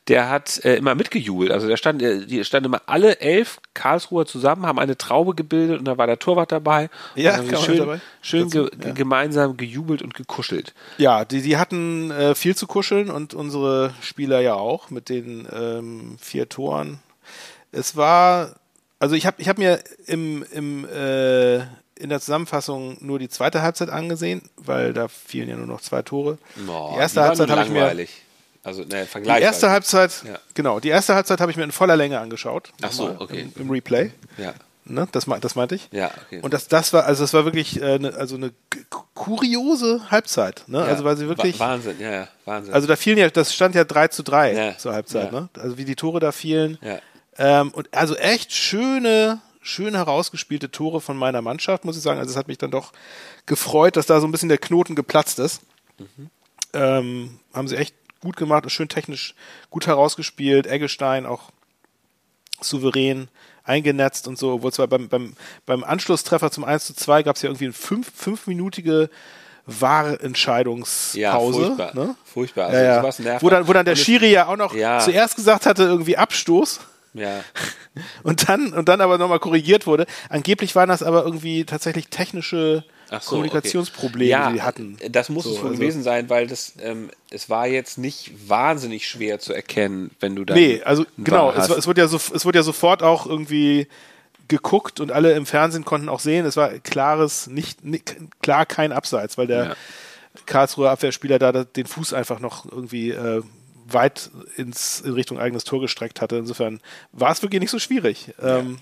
Der hat äh, immer mitgejubelt. Also der stand, äh, die standen immer alle elf Karlsruher zusammen, haben eine Traube gebildet und da war der Torwart dabei. Ja, und schön, dabei. schön ge ja. gemeinsam gejubelt und gekuschelt. Ja, die, die hatten äh, viel zu kuscheln und unsere Spieler ja auch mit den ähm, vier Toren. Es war, also ich habe ich hab mir im, im äh, in der Zusammenfassung nur die zweite Halbzeit angesehen, weil da fielen ja nur noch zwei Tore. Boah, die erste die Halbzeit habe ich mir also ne, Vergleich. Die erste Halbzeit, ja. genau, die erste Halbzeit habe ich mir in voller Länge angeschaut. Ach so, okay. Im, im Replay. Ja. Ne, das, das meinte ich. Ja, okay. Und das, das war, also das war wirklich äh, ne, also eine kuriose Halbzeit. Ne? Ja, also weil sie wirklich. Wahnsinn, ja, ja, Wahnsinn. Also da fielen ja, das stand ja 3 zu 3 ja, zur Halbzeit, ja. ne? Also wie die Tore da fielen. Ja. Ähm, und also echt schöne, schön herausgespielte Tore von meiner Mannschaft, muss ich sagen. Also es hat mich dann doch gefreut, dass da so ein bisschen der Knoten geplatzt ist. Mhm. Ähm, haben sie echt gut gemacht und schön technisch gut herausgespielt. Eggestein auch souverän eingenetzt und so, obwohl zwar beim, beim, beim Anschlusstreffer zum 1 zu 2 gab es ja irgendwie eine fünf, fünfminütige Wahrentscheidungspause. Ja, furchtbar. Ne? Furchtbar. Also ja, ja. Wo, dann, wo dann der Schiri ja auch noch ja. zuerst gesagt hatte, irgendwie Abstoß. Ja. Und dann, und dann aber nochmal korrigiert wurde. Angeblich waren das aber irgendwie tatsächlich technische so, Kommunikationsprobleme, okay. ja, die hatten. Das muss so, es wohl also gewesen sein, weil das, ähm, es war jetzt nicht wahnsinnig schwer zu erkennen, wenn du da. Nee, also genau, es, es, wurde ja so, es wurde ja sofort auch irgendwie geguckt und alle im Fernsehen konnten auch sehen, es war klares, nicht, nicht klar kein Abseits, weil der ja. Karlsruher Abwehrspieler da den Fuß einfach noch irgendwie äh, weit ins, in Richtung eigenes Tor gestreckt hatte. Insofern war es wirklich nicht so schwierig. Ja. Ähm,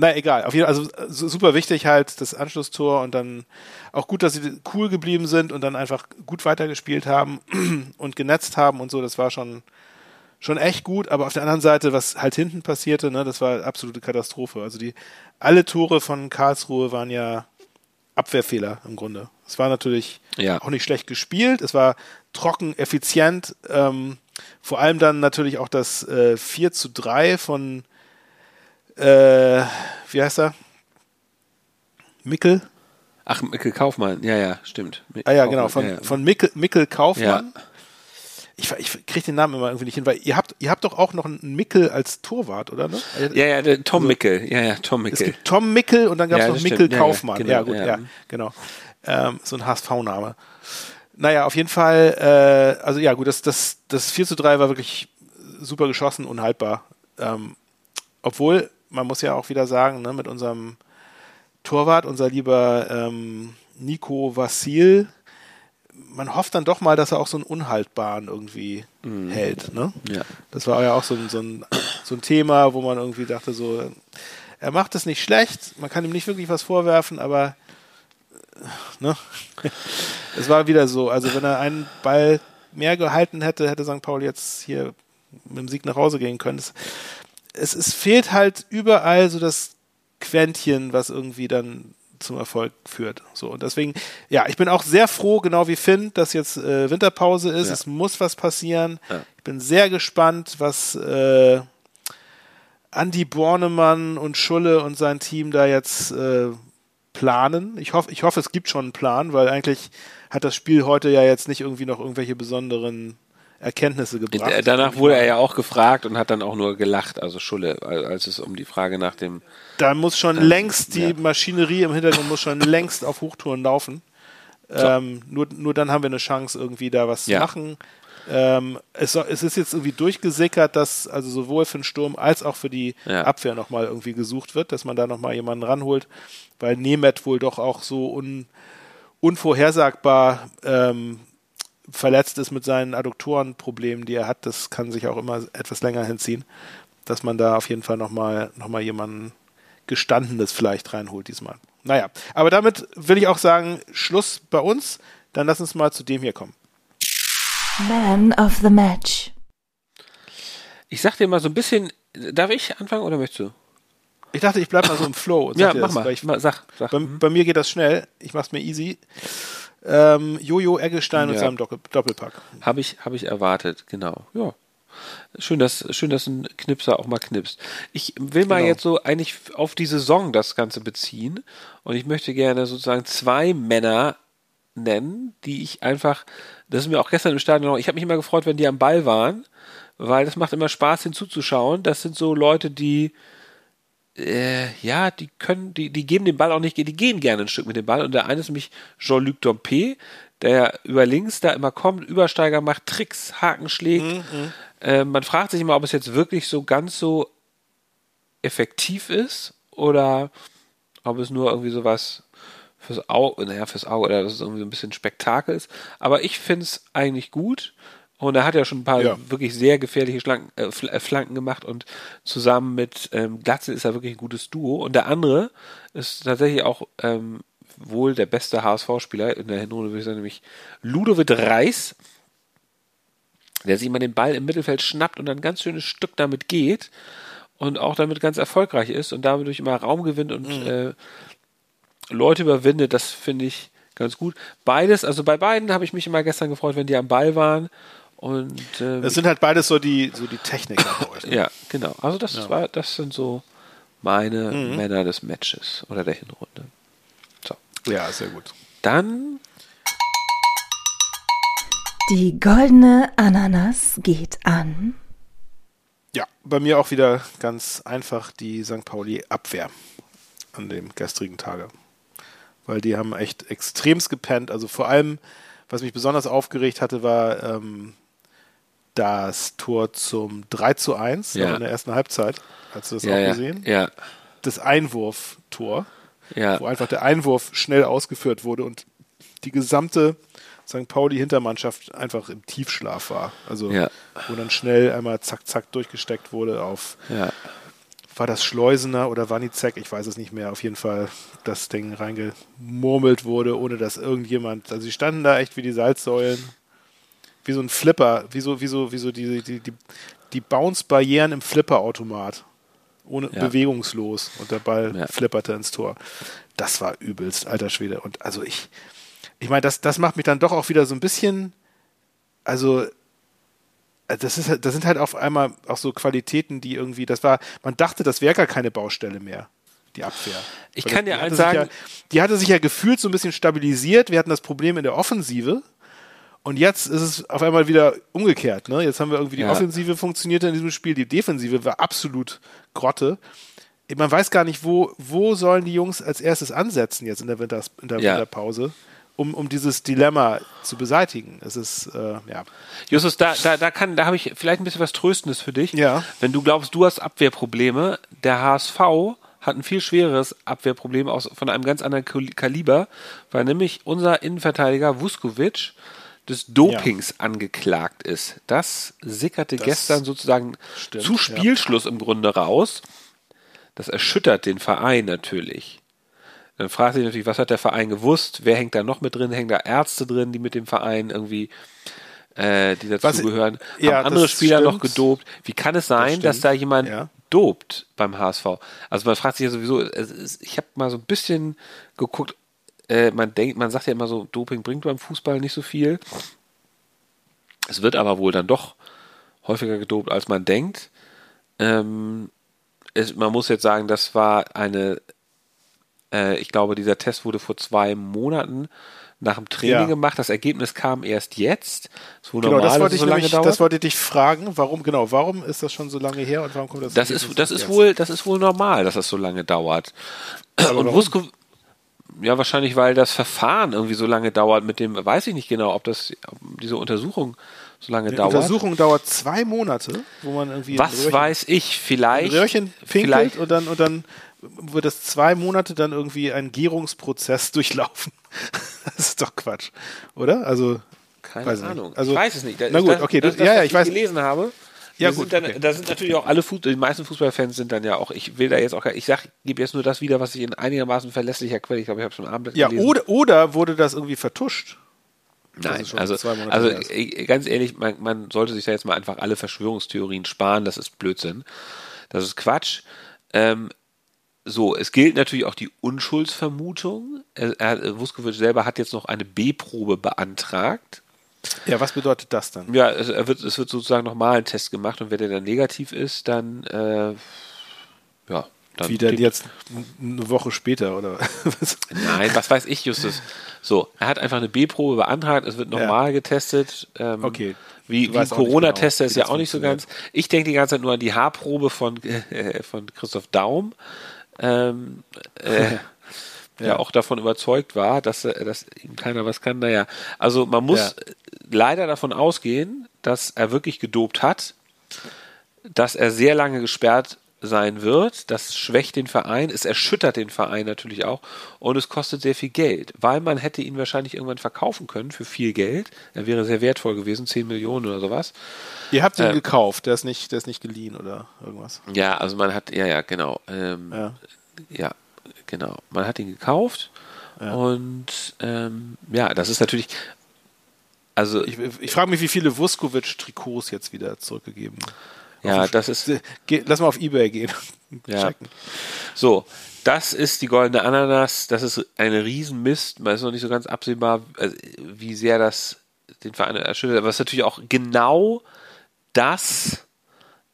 na egal, auf jeden Fall, also super wichtig halt das Anschlusstor und dann auch gut, dass sie cool geblieben sind und dann einfach gut weitergespielt haben und genetzt haben und so, das war schon schon echt gut, aber auf der anderen Seite, was halt hinten passierte, ne, das war absolute Katastrophe. Also die alle Tore von Karlsruhe waren ja Abwehrfehler im Grunde. Es war natürlich ja. auch nicht schlecht gespielt, es war trocken, effizient, ähm, vor allem dann natürlich auch das äh, 4 zu 3 von äh, wie heißt er? Mickel? Ach, Mickel Kaufmann, ja, ja, stimmt. ah ja, genau, von, ja, ja. von Mickel, Mickel Kaufmann. Ja. Ich, ich kriege den Namen immer irgendwie nicht hin, weil ihr habt, ihr habt doch auch noch einen Mickel als Torwart, oder? Ne? Ja, ja, der Tom also, Mickel. Ja, ja, Tom Mickel. Es gibt Tom Mickel und dann gab es noch Mickel stimmt. Kaufmann. Genau, ja, gut, ja, genau. Ähm, so ein HSV-Name. Naja, auf jeden Fall, äh, also ja, gut, das, das, das 4 zu 3 war wirklich super geschossen, unhaltbar. Ähm, obwohl man muss ja auch wieder sagen, ne, mit unserem Torwart, unser lieber ähm, Nico Vassil, man hofft dann doch mal, dass er auch so einen Unhaltbaren irgendwie mhm. hält. Ne? Ja. Das war ja auch so ein, so ein, so ein Thema, wo man irgendwie dachte, so, er macht es nicht schlecht, man kann ihm nicht wirklich was vorwerfen, aber äh, ne? es war wieder so. Also wenn er einen Ball mehr gehalten hätte, hätte St. Pauli jetzt hier mit dem Sieg nach Hause gehen können. Es, es, es fehlt halt überall so das Quäntchen, was irgendwie dann zum Erfolg führt. So und deswegen, ja, ich bin auch sehr froh, genau wie Finn, dass jetzt äh, Winterpause ist. Ja. Es muss was passieren. Ja. Ich bin sehr gespannt, was äh, Andy Bornemann und Schulle und sein Team da jetzt äh, planen. Ich hoffe, ich hoffe, es gibt schon einen Plan, weil eigentlich hat das Spiel heute ja jetzt nicht irgendwie noch irgendwelche besonderen Erkenntnisse gebracht. Danach wurde er ja auch gefragt und hat dann auch nur gelacht, also Schulle, als es um die Frage nach dem. Da muss schon äh, längst die ja. Maschinerie im Hintergrund muss schon längst auf Hochtouren laufen. So. Ähm, nur, nur dann haben wir eine Chance, irgendwie da was ja. zu machen. Ähm, es, es, ist jetzt irgendwie durchgesickert, dass also sowohl für den Sturm als auch für die ja. Abwehr nochmal irgendwie gesucht wird, dass man da nochmal jemanden ranholt, weil Nemeth wohl doch auch so un, unvorhersagbar ähm, verletzt ist mit seinen Adduktorenproblemen, die er hat. Das kann sich auch immer etwas länger hinziehen, dass man da auf jeden Fall nochmal noch mal jemanden Gestandenes vielleicht reinholt diesmal. Naja, aber damit will ich auch sagen, Schluss bei uns. Dann lass uns mal zu dem hier kommen. Man of the Match. Ich sag dir mal so ein bisschen, darf ich anfangen oder möchtest du? Ich dachte, ich bleib mal so im Flow. ja, mach das, mal. Ich, sag, sag. Bei, bei, mir geht das schnell. Ich mach's mir easy. Ähm, Jojo Eggestein ja. und seinem Doppelpack. Habe ich, hab ich erwartet, genau. Ja. Schön, dass, schön, dass ein Knipser auch mal knipst. Ich will mal genau. jetzt so eigentlich auf die Saison das Ganze beziehen und ich möchte gerne sozusagen zwei Männer nennen, die ich einfach, das ist mir auch gestern im Stadion noch, ich habe mich immer gefreut, wenn die am Ball waren, weil das macht immer Spaß hinzuzuschauen. Das sind so Leute, die äh, ja, die können, die, die geben den Ball auch nicht, die gehen gerne ein Stück mit dem Ball. Und der eine ist nämlich Jean-Luc Dompe, der über links da immer kommt, Übersteiger macht, Tricks, Haken schlägt. Mhm, äh, man fragt sich immer, ob es jetzt wirklich so ganz so effektiv ist oder ob es nur irgendwie sowas fürs Auge, naja, fürs Auge oder dass es irgendwie so ein bisschen Spektakel ist. Aber ich finde es eigentlich gut. Und er hat ja schon ein paar ja. wirklich sehr gefährliche Schlanken, äh, äh, Flanken gemacht und zusammen mit ähm, Glatze ist er wirklich ein gutes Duo. Und der andere ist tatsächlich auch ähm, wohl der beste HSV-Spieler in der Hinrunde, würde ich sagen, nämlich Ludovic Reis, der sich immer den Ball im Mittelfeld schnappt und ein ganz schönes Stück damit geht und auch damit ganz erfolgreich ist und dadurch immer Raum gewinnt und mhm. äh, Leute überwindet. Das finde ich ganz gut. Beides, also bei beiden habe ich mich immer gestern gefreut, wenn die am Ball waren. Und ähm, es sind halt beides so die so die Techniker ne? Ja, genau. Also das ja. war das sind so meine mhm. Männer des Matches oder der Hinrunde. So. Ja, sehr gut. Dann die goldene Ananas geht an. Ja, bei mir auch wieder ganz einfach die St. Pauli Abwehr an dem gestrigen Tage. Weil die haben echt extremst gepennt. Also vor allem, was mich besonders aufgeregt hatte, war ähm, das Tor zum 3 zu 1 ja. in der ersten Halbzeit. Hast du das ja, auch gesehen? Ja. Das Einwurftor, ja. wo einfach der Einwurf schnell ausgeführt wurde und die gesamte St. Pauli-Hintermannschaft einfach im Tiefschlaf war. Also ja. wo dann schnell einmal zack, zack durchgesteckt wurde auf ja. war das Schleusener oder Wanizek, ich weiß es nicht mehr, auf jeden Fall das Ding reingemurmelt wurde, ohne dass irgendjemand, also sie standen da echt wie die Salzsäulen wie so ein Flipper, wie so, wie so, wie so die, die, die, die Bounce-Barrieren im Flipper-Automat. Ohne ja. bewegungslos und der Ball ja. flipperte ins Tor. Das war übelst, alter Schwede. Und also ich, ich meine, das, das macht mich dann doch auch wieder so ein bisschen, also das, ist, halt, das sind halt auf einmal auch so Qualitäten, die irgendwie, das war, man dachte, das wäre gar keine Baustelle mehr, die Abwehr. Ich Weil kann dir eins sagen. Ja, die hatte sich ja gefühlt so ein bisschen stabilisiert. Wir hatten das Problem in der Offensive. Und jetzt ist es auf einmal wieder umgekehrt. Ne? Jetzt haben wir irgendwie die ja. Offensive funktionierte in diesem Spiel, die Defensive war absolut Grotte. Man weiß gar nicht, wo, wo sollen die Jungs als erstes ansetzen jetzt in der, Winters, in der ja. Winterpause, um, um dieses Dilemma zu beseitigen. Es ist, äh, ja. Justus, da, da, da, kann, da habe ich vielleicht ein bisschen was Tröstendes für dich. Ja. Wenn du glaubst, du hast Abwehrprobleme, der HSV hat ein viel schwereres Abwehrproblem aus, von einem ganz anderen Kaliber, weil nämlich unser Innenverteidiger Vuskovic des Dopings ja. angeklagt ist. Das sickerte das gestern sozusagen stimmt, zu Spielschluss ja. im Grunde raus. Das erschüttert den Verein natürlich. Dann fragt sich natürlich, was hat der Verein gewusst? Wer hängt da noch mit drin? Hängen da Ärzte drin, die mit dem Verein irgendwie, äh, die dazugehören? Ja, Haben andere Spieler stimmt. noch gedopt? Wie kann es sein, das dass da jemand ja. dopt beim HSV? Also man fragt sich ja sowieso, ich habe mal so ein bisschen geguckt, äh, man denkt, man sagt ja immer so, Doping bringt beim Fußball nicht so viel. Es wird aber wohl dann doch häufiger gedopt, als man denkt. Ähm, es, man muss jetzt sagen, das war eine äh, ich glaube, dieser Test wurde vor zwei Monaten nach dem Training ja. gemacht. Das Ergebnis kam erst jetzt. So genau, das wollte, ich so nämlich, das wollte ich dich fragen. Warum, genau, warum ist das schon so lange her und warum kommt das Das ist, das ist wohl, das ist wohl normal, dass das so lange dauert. Aber und Wusko, ja, wahrscheinlich, weil das Verfahren irgendwie so lange dauert mit dem, weiß ich nicht genau, ob das, ob diese Untersuchung so lange Die dauert. Untersuchung dauert zwei Monate, wo man irgendwie. Was Röhrchen, weiß ich, vielleicht. Röhrchen pinkelt vielleicht, und dann, und dann wird das zwei Monate dann irgendwie ein Gärungsprozess durchlaufen. das ist doch Quatsch, oder? Also keine Ahnung. Also, ich weiß es nicht. Na gut, okay, das, das, ja, ja, ich, ich weiß. gelesen habe. Ja, gut. Dann, okay. Da sind natürlich auch alle Fuß, die meisten Fußballfans sind dann ja auch, ich will da jetzt auch, ich sag, gebe jetzt nur das wieder, was ich in einigermaßen verlässlicher Quelle, ich glaube, ich habe schon Abend Ja, gelesen. oder, oder wurde das irgendwie vertuscht? Nein, also, also ganz ehrlich, man, man, sollte sich da jetzt mal einfach alle Verschwörungstheorien sparen, das ist Blödsinn. Das ist Quatsch. Ähm, so, es gilt natürlich auch die Unschuldsvermutung. Er, er, Vuskovic selber hat jetzt noch eine B-Probe beantragt. Ja, was bedeutet das dann? Ja, es, wird, es wird sozusagen nochmal ein Test gemacht und wenn der dann negativ ist, dann äh, ja. Dann Wie denn jetzt eine Woche später oder was? Nein, was weiß ich, Justus. So, er hat einfach eine B-Probe beantragt, es wird nochmal ja. getestet. Ähm, okay. Wie, wie Corona-Tester genau, ist ja auch nicht so ganz. Ich denke die ganze Zeit nur an die Haarprobe von, äh, von Christoph Daum ähm, äh, ja. ja. auch davon überzeugt war, dass, äh, dass ihm keiner was kann. Naja, also man muss ja. leider davon ausgehen, dass er wirklich gedopt hat, dass er sehr lange gesperrt sein wird. Das schwächt den Verein, es erschüttert den Verein natürlich auch und es kostet sehr viel Geld, weil man hätte ihn wahrscheinlich irgendwann verkaufen können für viel Geld. Er wäre sehr wertvoll gewesen, 10 Millionen oder sowas. Ihr habt ihn ähm, gekauft, der ist, nicht, der ist nicht geliehen oder irgendwas. Ja, also man hat, ja, ja, genau. Ähm, ja. ja. Genau. Man hat ihn gekauft ja. und ähm, ja, das ist natürlich. Also ich, ich frage mich, wie viele Vuskovic-Trikots jetzt wieder zurückgegeben ja, das ist. Geh, lass mal auf Ebay gehen. ja. So, das ist die goldene Ananas. Das ist eine Riesenmist. Man ist noch nicht so ganz absehbar, also, wie sehr das den Verein erschüttert. Aber es ist natürlich auch genau das,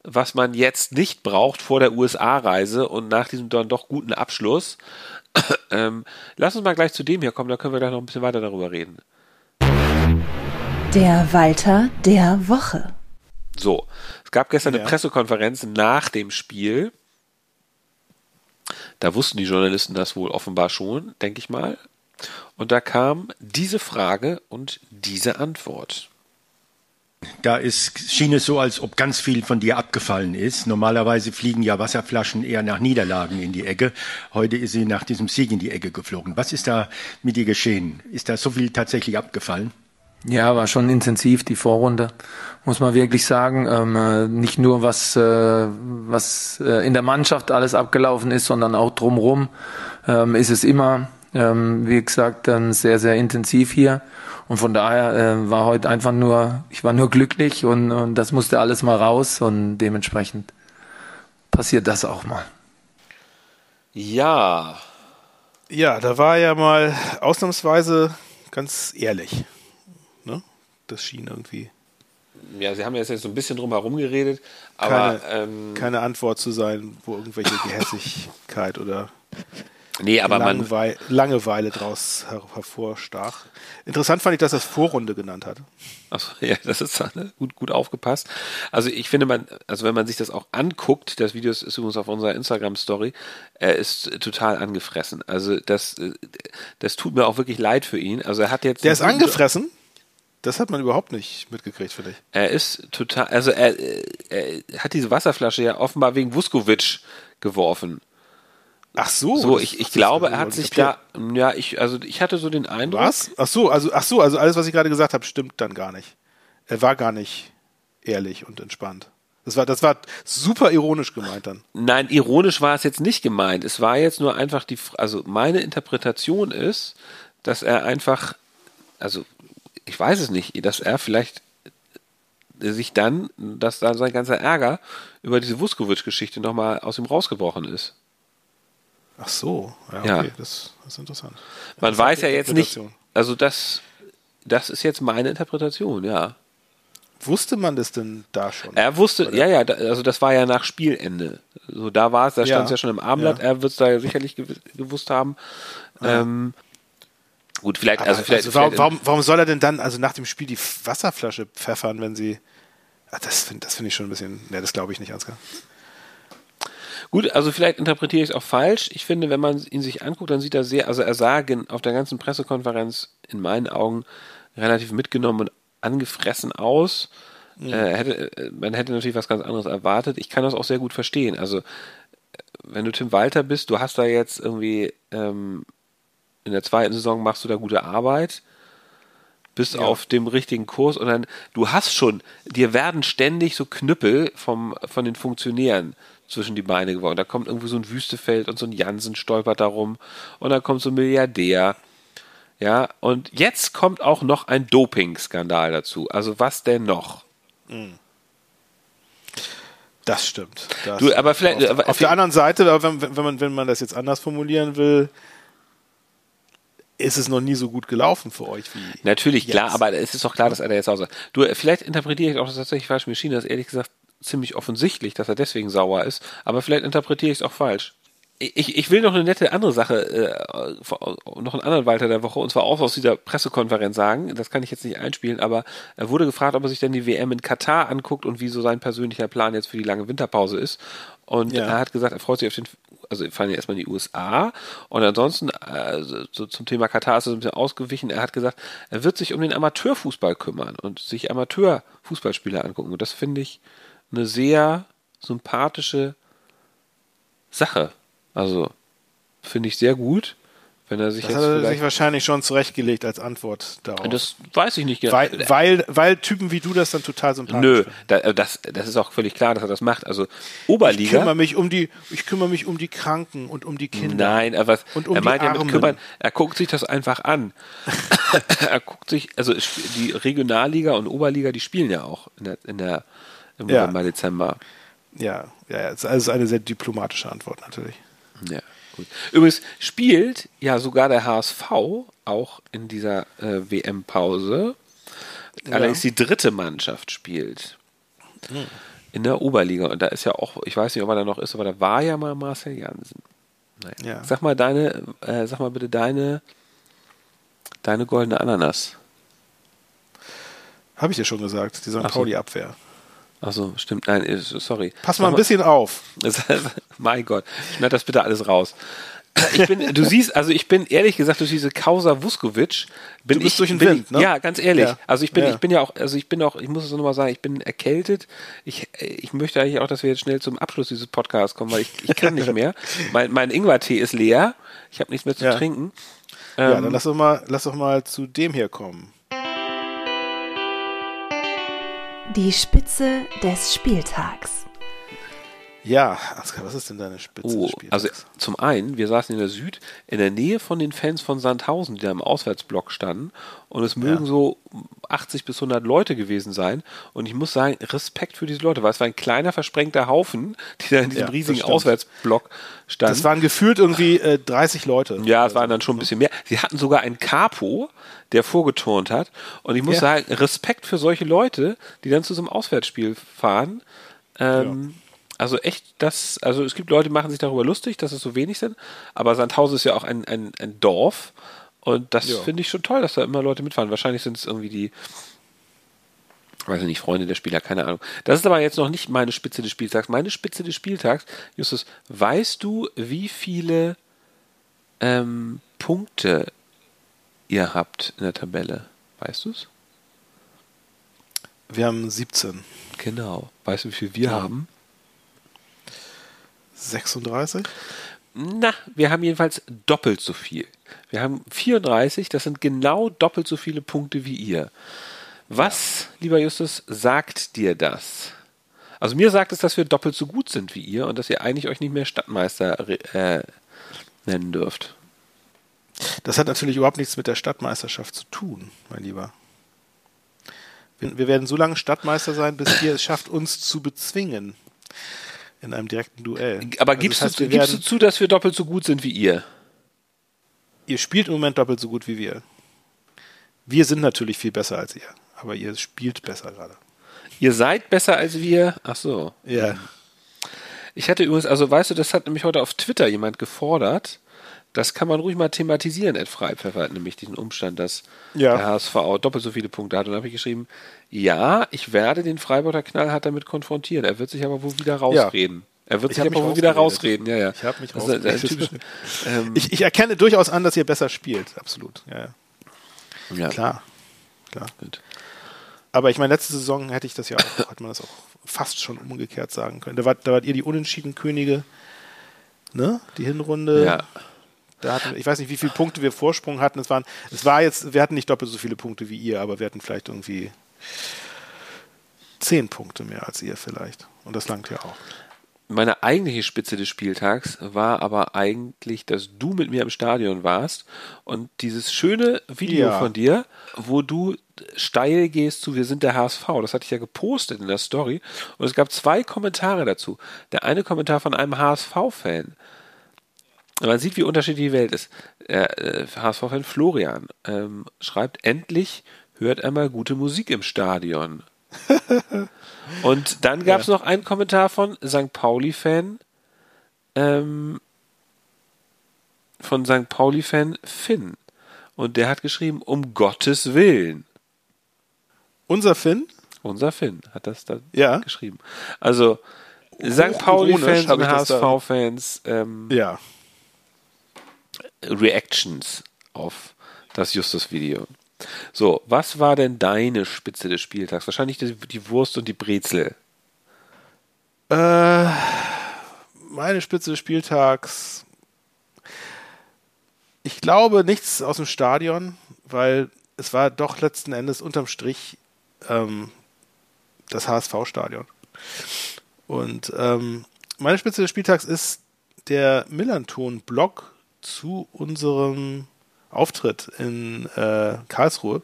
was man jetzt nicht braucht vor der USA-Reise und nach diesem dann doch guten Abschluss. ähm, lass uns mal gleich zu dem hier kommen, da können wir gleich noch ein bisschen weiter darüber reden. Der Walter der Woche. So, es gab gestern ja. eine Pressekonferenz nach dem Spiel. Da wussten die Journalisten das wohl offenbar schon, denke ich mal. Und da kam diese Frage und diese Antwort. Da ist, schien es so, als ob ganz viel von dir abgefallen ist. Normalerweise fliegen ja Wasserflaschen eher nach Niederlagen in die Ecke. Heute ist sie nach diesem Sieg in die Ecke geflogen. Was ist da mit dir geschehen? Ist da so viel tatsächlich abgefallen? Ja, war schon intensiv die Vorrunde, muss man wirklich sagen. Ähm, äh, nicht nur was äh, was äh, in der Mannschaft alles abgelaufen ist, sondern auch drumherum ähm, ist es immer, ähm, wie gesagt, dann sehr sehr intensiv hier. Und von daher äh, war heute einfach nur, ich war nur glücklich und, und das musste alles mal raus und dementsprechend passiert das auch mal. Ja. Ja, da war ja mal ausnahmsweise ganz ehrlich. Ne? Das schien irgendwie. Ja, Sie haben jetzt so ein bisschen drum herum geredet, aber. Keine, ähm, keine Antwort zu sein, wo irgendwelche Gehässigkeit oder nee, aber Langwe man, Langeweile daraus her hervorstach. Interessant fand ich, dass er es Vorrunde genannt hat. Achso, ja, das ist ne? gut, gut aufgepasst. Also ich finde man, also wenn man sich das auch anguckt, das Video ist übrigens auf unserer Instagram-Story, er ist total angefressen. Also das, das tut mir auch wirklich leid für ihn. Also er hat jetzt. Der ist angefressen? Das hat man überhaupt nicht mitgekriegt, finde ich. Er ist total, also er, er, hat diese Wasserflasche ja offenbar wegen Vuskovic geworfen. Ach so. So, ich, ich glaube, er hat sich da, ja, ich, also ich hatte so den Eindruck. Was? Ach so, also, ach so, also alles, was ich gerade gesagt habe, stimmt dann gar nicht. Er war gar nicht ehrlich und entspannt. Das war, das war super ironisch gemeint dann. Nein, ironisch war es jetzt nicht gemeint. Es war jetzt nur einfach die, also meine Interpretation ist, dass er einfach, also ich weiß es nicht, dass er vielleicht sich dann, dass da sein ganzer Ärger über diese Vuskovic-Geschichte nochmal aus ihm rausgebrochen ist. Ach so, ja, okay, ja. Das, das, ist interessant. Man das weiß ja jetzt nicht, also das, das ist jetzt meine Interpretation, ja. Wusste man das denn da schon? Er wusste, oder? ja, ja, also das war ja nach Spielende. So da war es, da stand es ja schon im Armblatt, ja. er wird es da sicherlich gewusst haben. Ja. Ähm, gut, vielleicht, Aber, also vielleicht. Also warum, warum, warum, soll er denn dann also nach dem Spiel die Wasserflasche pfeffern, wenn sie. Ach, das finde das find ich schon ein bisschen. Ne, das glaube ich nicht, Ansgar. Gut, also vielleicht interpretiere ich es auch falsch. Ich finde, wenn man ihn sich anguckt, dann sieht er sehr, also er sah auf der ganzen Pressekonferenz in meinen Augen relativ mitgenommen und angefressen aus. Mhm. Äh, hätte, äh, man hätte natürlich was ganz anderes erwartet. Ich kann das auch sehr gut verstehen. Also, wenn du Tim Walter bist, du hast da jetzt irgendwie ähm, in der zweiten Saison machst du da gute Arbeit, bist ja. auf dem richtigen Kurs und dann, du hast schon, dir werden ständig so Knüppel vom, von den Funktionären zwischen die Beine geworfen. Da kommt irgendwie so ein Wüstefeld und so ein Jansen stolpert darum und dann kommt so ein Milliardär. Ja, und jetzt kommt auch noch ein Doping-Skandal dazu. Also was denn noch? Hm. Das stimmt. Das du, aber vielleicht, auf, aber auf der anderen Seite, wenn, wenn, man, wenn man das jetzt anders formulieren will, ist es noch nie so gut gelaufen für euch wie. Natürlich, jetzt. klar, aber es ist doch klar, dass er da jetzt aussah. Du, vielleicht interpretiere ich auch das tatsächlich falsch. Mir schien das ehrlich gesagt ziemlich offensichtlich, dass er deswegen sauer ist, aber vielleicht interpretiere ich es auch falsch. Ich, ich will noch eine nette andere Sache, äh, noch einen anderen Walter der Woche, und zwar auch aus dieser Pressekonferenz sagen. Das kann ich jetzt nicht einspielen, aber er wurde gefragt, ob er sich denn die WM in Katar anguckt und wie so sein persönlicher Plan jetzt für die lange Winterpause ist. Und ja. er hat gesagt, er freut sich auf den, also fallen ja erstmal in die USA. Und ansonsten, also so zum Thema Katar ist er ein bisschen ausgewichen. Er hat gesagt, er wird sich um den Amateurfußball kümmern und sich Amateurfußballspieler angucken. Und das finde ich eine sehr sympathische Sache. Also finde ich sehr gut, wenn er sich das jetzt hat er sich wahrscheinlich schon zurechtgelegt als Antwort darauf. Das weiß ich nicht genau. Weil, weil, weil Typen wie du das dann total sympathisch Nö, da, äh, das, das ist auch völlig klar, dass er das macht. Also Oberliga. Ich kümmere mich um die, ich kümmere mich um die Kranken und um die Kinder. Nein, aber und um er meint ja mit kümmern, er guckt sich das einfach an. er guckt sich, also die Regionalliga und Oberliga, die spielen ja auch in der, in der im November, Dezember. Ja, ja, das ist also eine sehr diplomatische Antwort natürlich. Ja, gut. Übrigens spielt ja sogar der HSV auch in dieser äh, WM-Pause. Ja. Allerdings die dritte Mannschaft spielt. Hm. In der Oberliga. Und da ist ja auch, ich weiß nicht, ob er da noch ist, aber da war ja mal Marcel Jansen. Ja. Sag mal deine, äh, sag mal bitte deine, deine goldene Ananas. Habe ich dir schon gesagt, die St. Pauli-Abwehr. Achso, stimmt. Nein, sorry. Pass mal ein bisschen auf. mein Gott, schneid das bitte alles raus. Ich bin, du siehst, also ich bin ehrlich gesagt durch diese Causa Vuskovic bin du bist ich durch den Wind, ich, ne? Ja, ganz ehrlich. Ja. Also ich bin, ja. ich bin ja auch, also ich bin auch, ich muss es nochmal sagen, ich bin erkältet. Ich, ich möchte eigentlich auch, dass wir jetzt schnell zum Abschluss dieses Podcasts kommen, weil ich, ich kann nicht mehr. mein, mein Ingwertee ist leer. Ich habe nichts mehr zu ja. trinken. Ja, ähm, dann lass doch mal, lass doch mal zu dem hier kommen. Die Spitze des Spieltags. Ja, Aska, was ist denn deine Spitze oh? Also zum einen, wir saßen in der Süd, in der Nähe von den Fans von Sandhausen, die da im Auswärtsblock standen. Und es mögen ja. so 80 bis 100 Leute gewesen sein. Und ich muss sagen, Respekt für diese Leute, weil es war ein kleiner, versprengter Haufen, die da in diesem ja, riesigen Auswärtsblock standen. Das waren gefühlt irgendwie äh, 30 Leute. Ja, es waren dann schon ein bisschen mehr. Sie hatten sogar einen Capo, der vorgeturnt hat. Und ich muss ja. sagen, Respekt für solche Leute, die dann zu so einem Auswärtsspiel fahren. Ähm, ja. Also echt, das, also es gibt Leute, die machen sich darüber lustig, dass es so wenig sind, aber Sandhausen ist ja auch ein, ein, ein Dorf und das ja. finde ich schon toll, dass da immer Leute mitfahren. Wahrscheinlich sind es irgendwie die, weiß ich nicht, Freunde der Spieler, keine Ahnung. Das ist aber jetzt noch nicht meine Spitze des Spieltags. Meine Spitze des Spieltags, Justus, weißt du, wie viele ähm, Punkte ihr habt in der Tabelle. Weißt du es? Wir haben 17. Genau. Weißt du, wie viel wir ja. haben? 36? Na, wir haben jedenfalls doppelt so viel. Wir haben 34, das sind genau doppelt so viele Punkte wie ihr. Was, lieber Justus, sagt dir das? Also mir sagt es, dass wir doppelt so gut sind wie ihr und dass ihr eigentlich euch nicht mehr Stadtmeister äh, nennen dürft. Das hat natürlich überhaupt nichts mit der Stadtmeisterschaft zu tun, mein Lieber. Wir, wir werden so lange Stadtmeister sein, bis ihr es schafft, uns zu bezwingen in einem direkten Duell. Aber also gibst, das heißt, du, gibst du zu, dass wir doppelt so gut sind wie ihr? Ihr spielt im Moment doppelt so gut wie wir. Wir sind natürlich viel besser als ihr, aber ihr spielt besser gerade. Ihr seid besser als wir? Ach so. Ja. Ich hatte übrigens, also weißt du, das hat nämlich heute auf Twitter jemand gefordert. Das kann man ruhig mal thematisieren, Ed Freipfeffer, nämlich diesen Umstand, dass ja. der HSV doppelt so viele Punkte hat. Und da habe ich geschrieben, ja, ich werde den Freiburger Knallhart damit konfrontieren. Er wird sich aber wohl wieder rausreden. Ja. Er wird ich sich aber wohl wieder rausreden, ja, ja. Ich habe mich rausgeredet. ähm, ich, ich, erkenne durchaus an, dass ihr besser spielt, absolut. Ja, ja. Klar. Klar. Gut. Aber ich meine, letzte Saison hätte ich das ja auch, hat man das auch fast schon umgekehrt sagen können. Da, war, da wart ihr die unentschieden Könige, ne? Die Hinrunde. Ja. Da hatten, ich weiß nicht, wie viele Punkte wir Vorsprung hatten. Es, waren, es war jetzt, wir hatten nicht doppelt so viele Punkte wie ihr, aber wir hatten vielleicht irgendwie zehn Punkte mehr als ihr vielleicht. Und das langt ja auch. Meine eigentliche Spitze des Spieltags war aber eigentlich, dass du mit mir im Stadion warst und dieses schöne Video ja. von dir, wo du steil gehst zu Wir sind der HSV. Das hatte ich ja gepostet in der Story. Und es gab zwei Kommentare dazu. Der eine Kommentar von einem HSV-Fan. Man sieht, wie unterschiedlich die Welt ist. Äh, HSV-Fan Florian ähm, schreibt, endlich hört er mal gute Musik im Stadion. Und dann gab es ja. noch einen Kommentar von St. Pauli-Fan, ähm, von St. Pauli-Fan Finn. Und der hat geschrieben, um Gottes Willen. Unser Finn? Unser Finn hat das da ja. geschrieben. Also St. Pauli-Fans und HSV-Fans ähm, ja. Reactions auf das Justus-Video. So, was war denn deine Spitze des Spieltags? Wahrscheinlich die, die Wurst und die Brezel. Äh, meine Spitze des Spieltags. Ich glaube nichts aus dem Stadion, weil es war doch letzten Endes unterm Strich ähm, das HSV-Stadion. Und ähm, meine Spitze des Spieltags ist der Millanton-Blog zu unserem Auftritt in äh, Karlsruhe,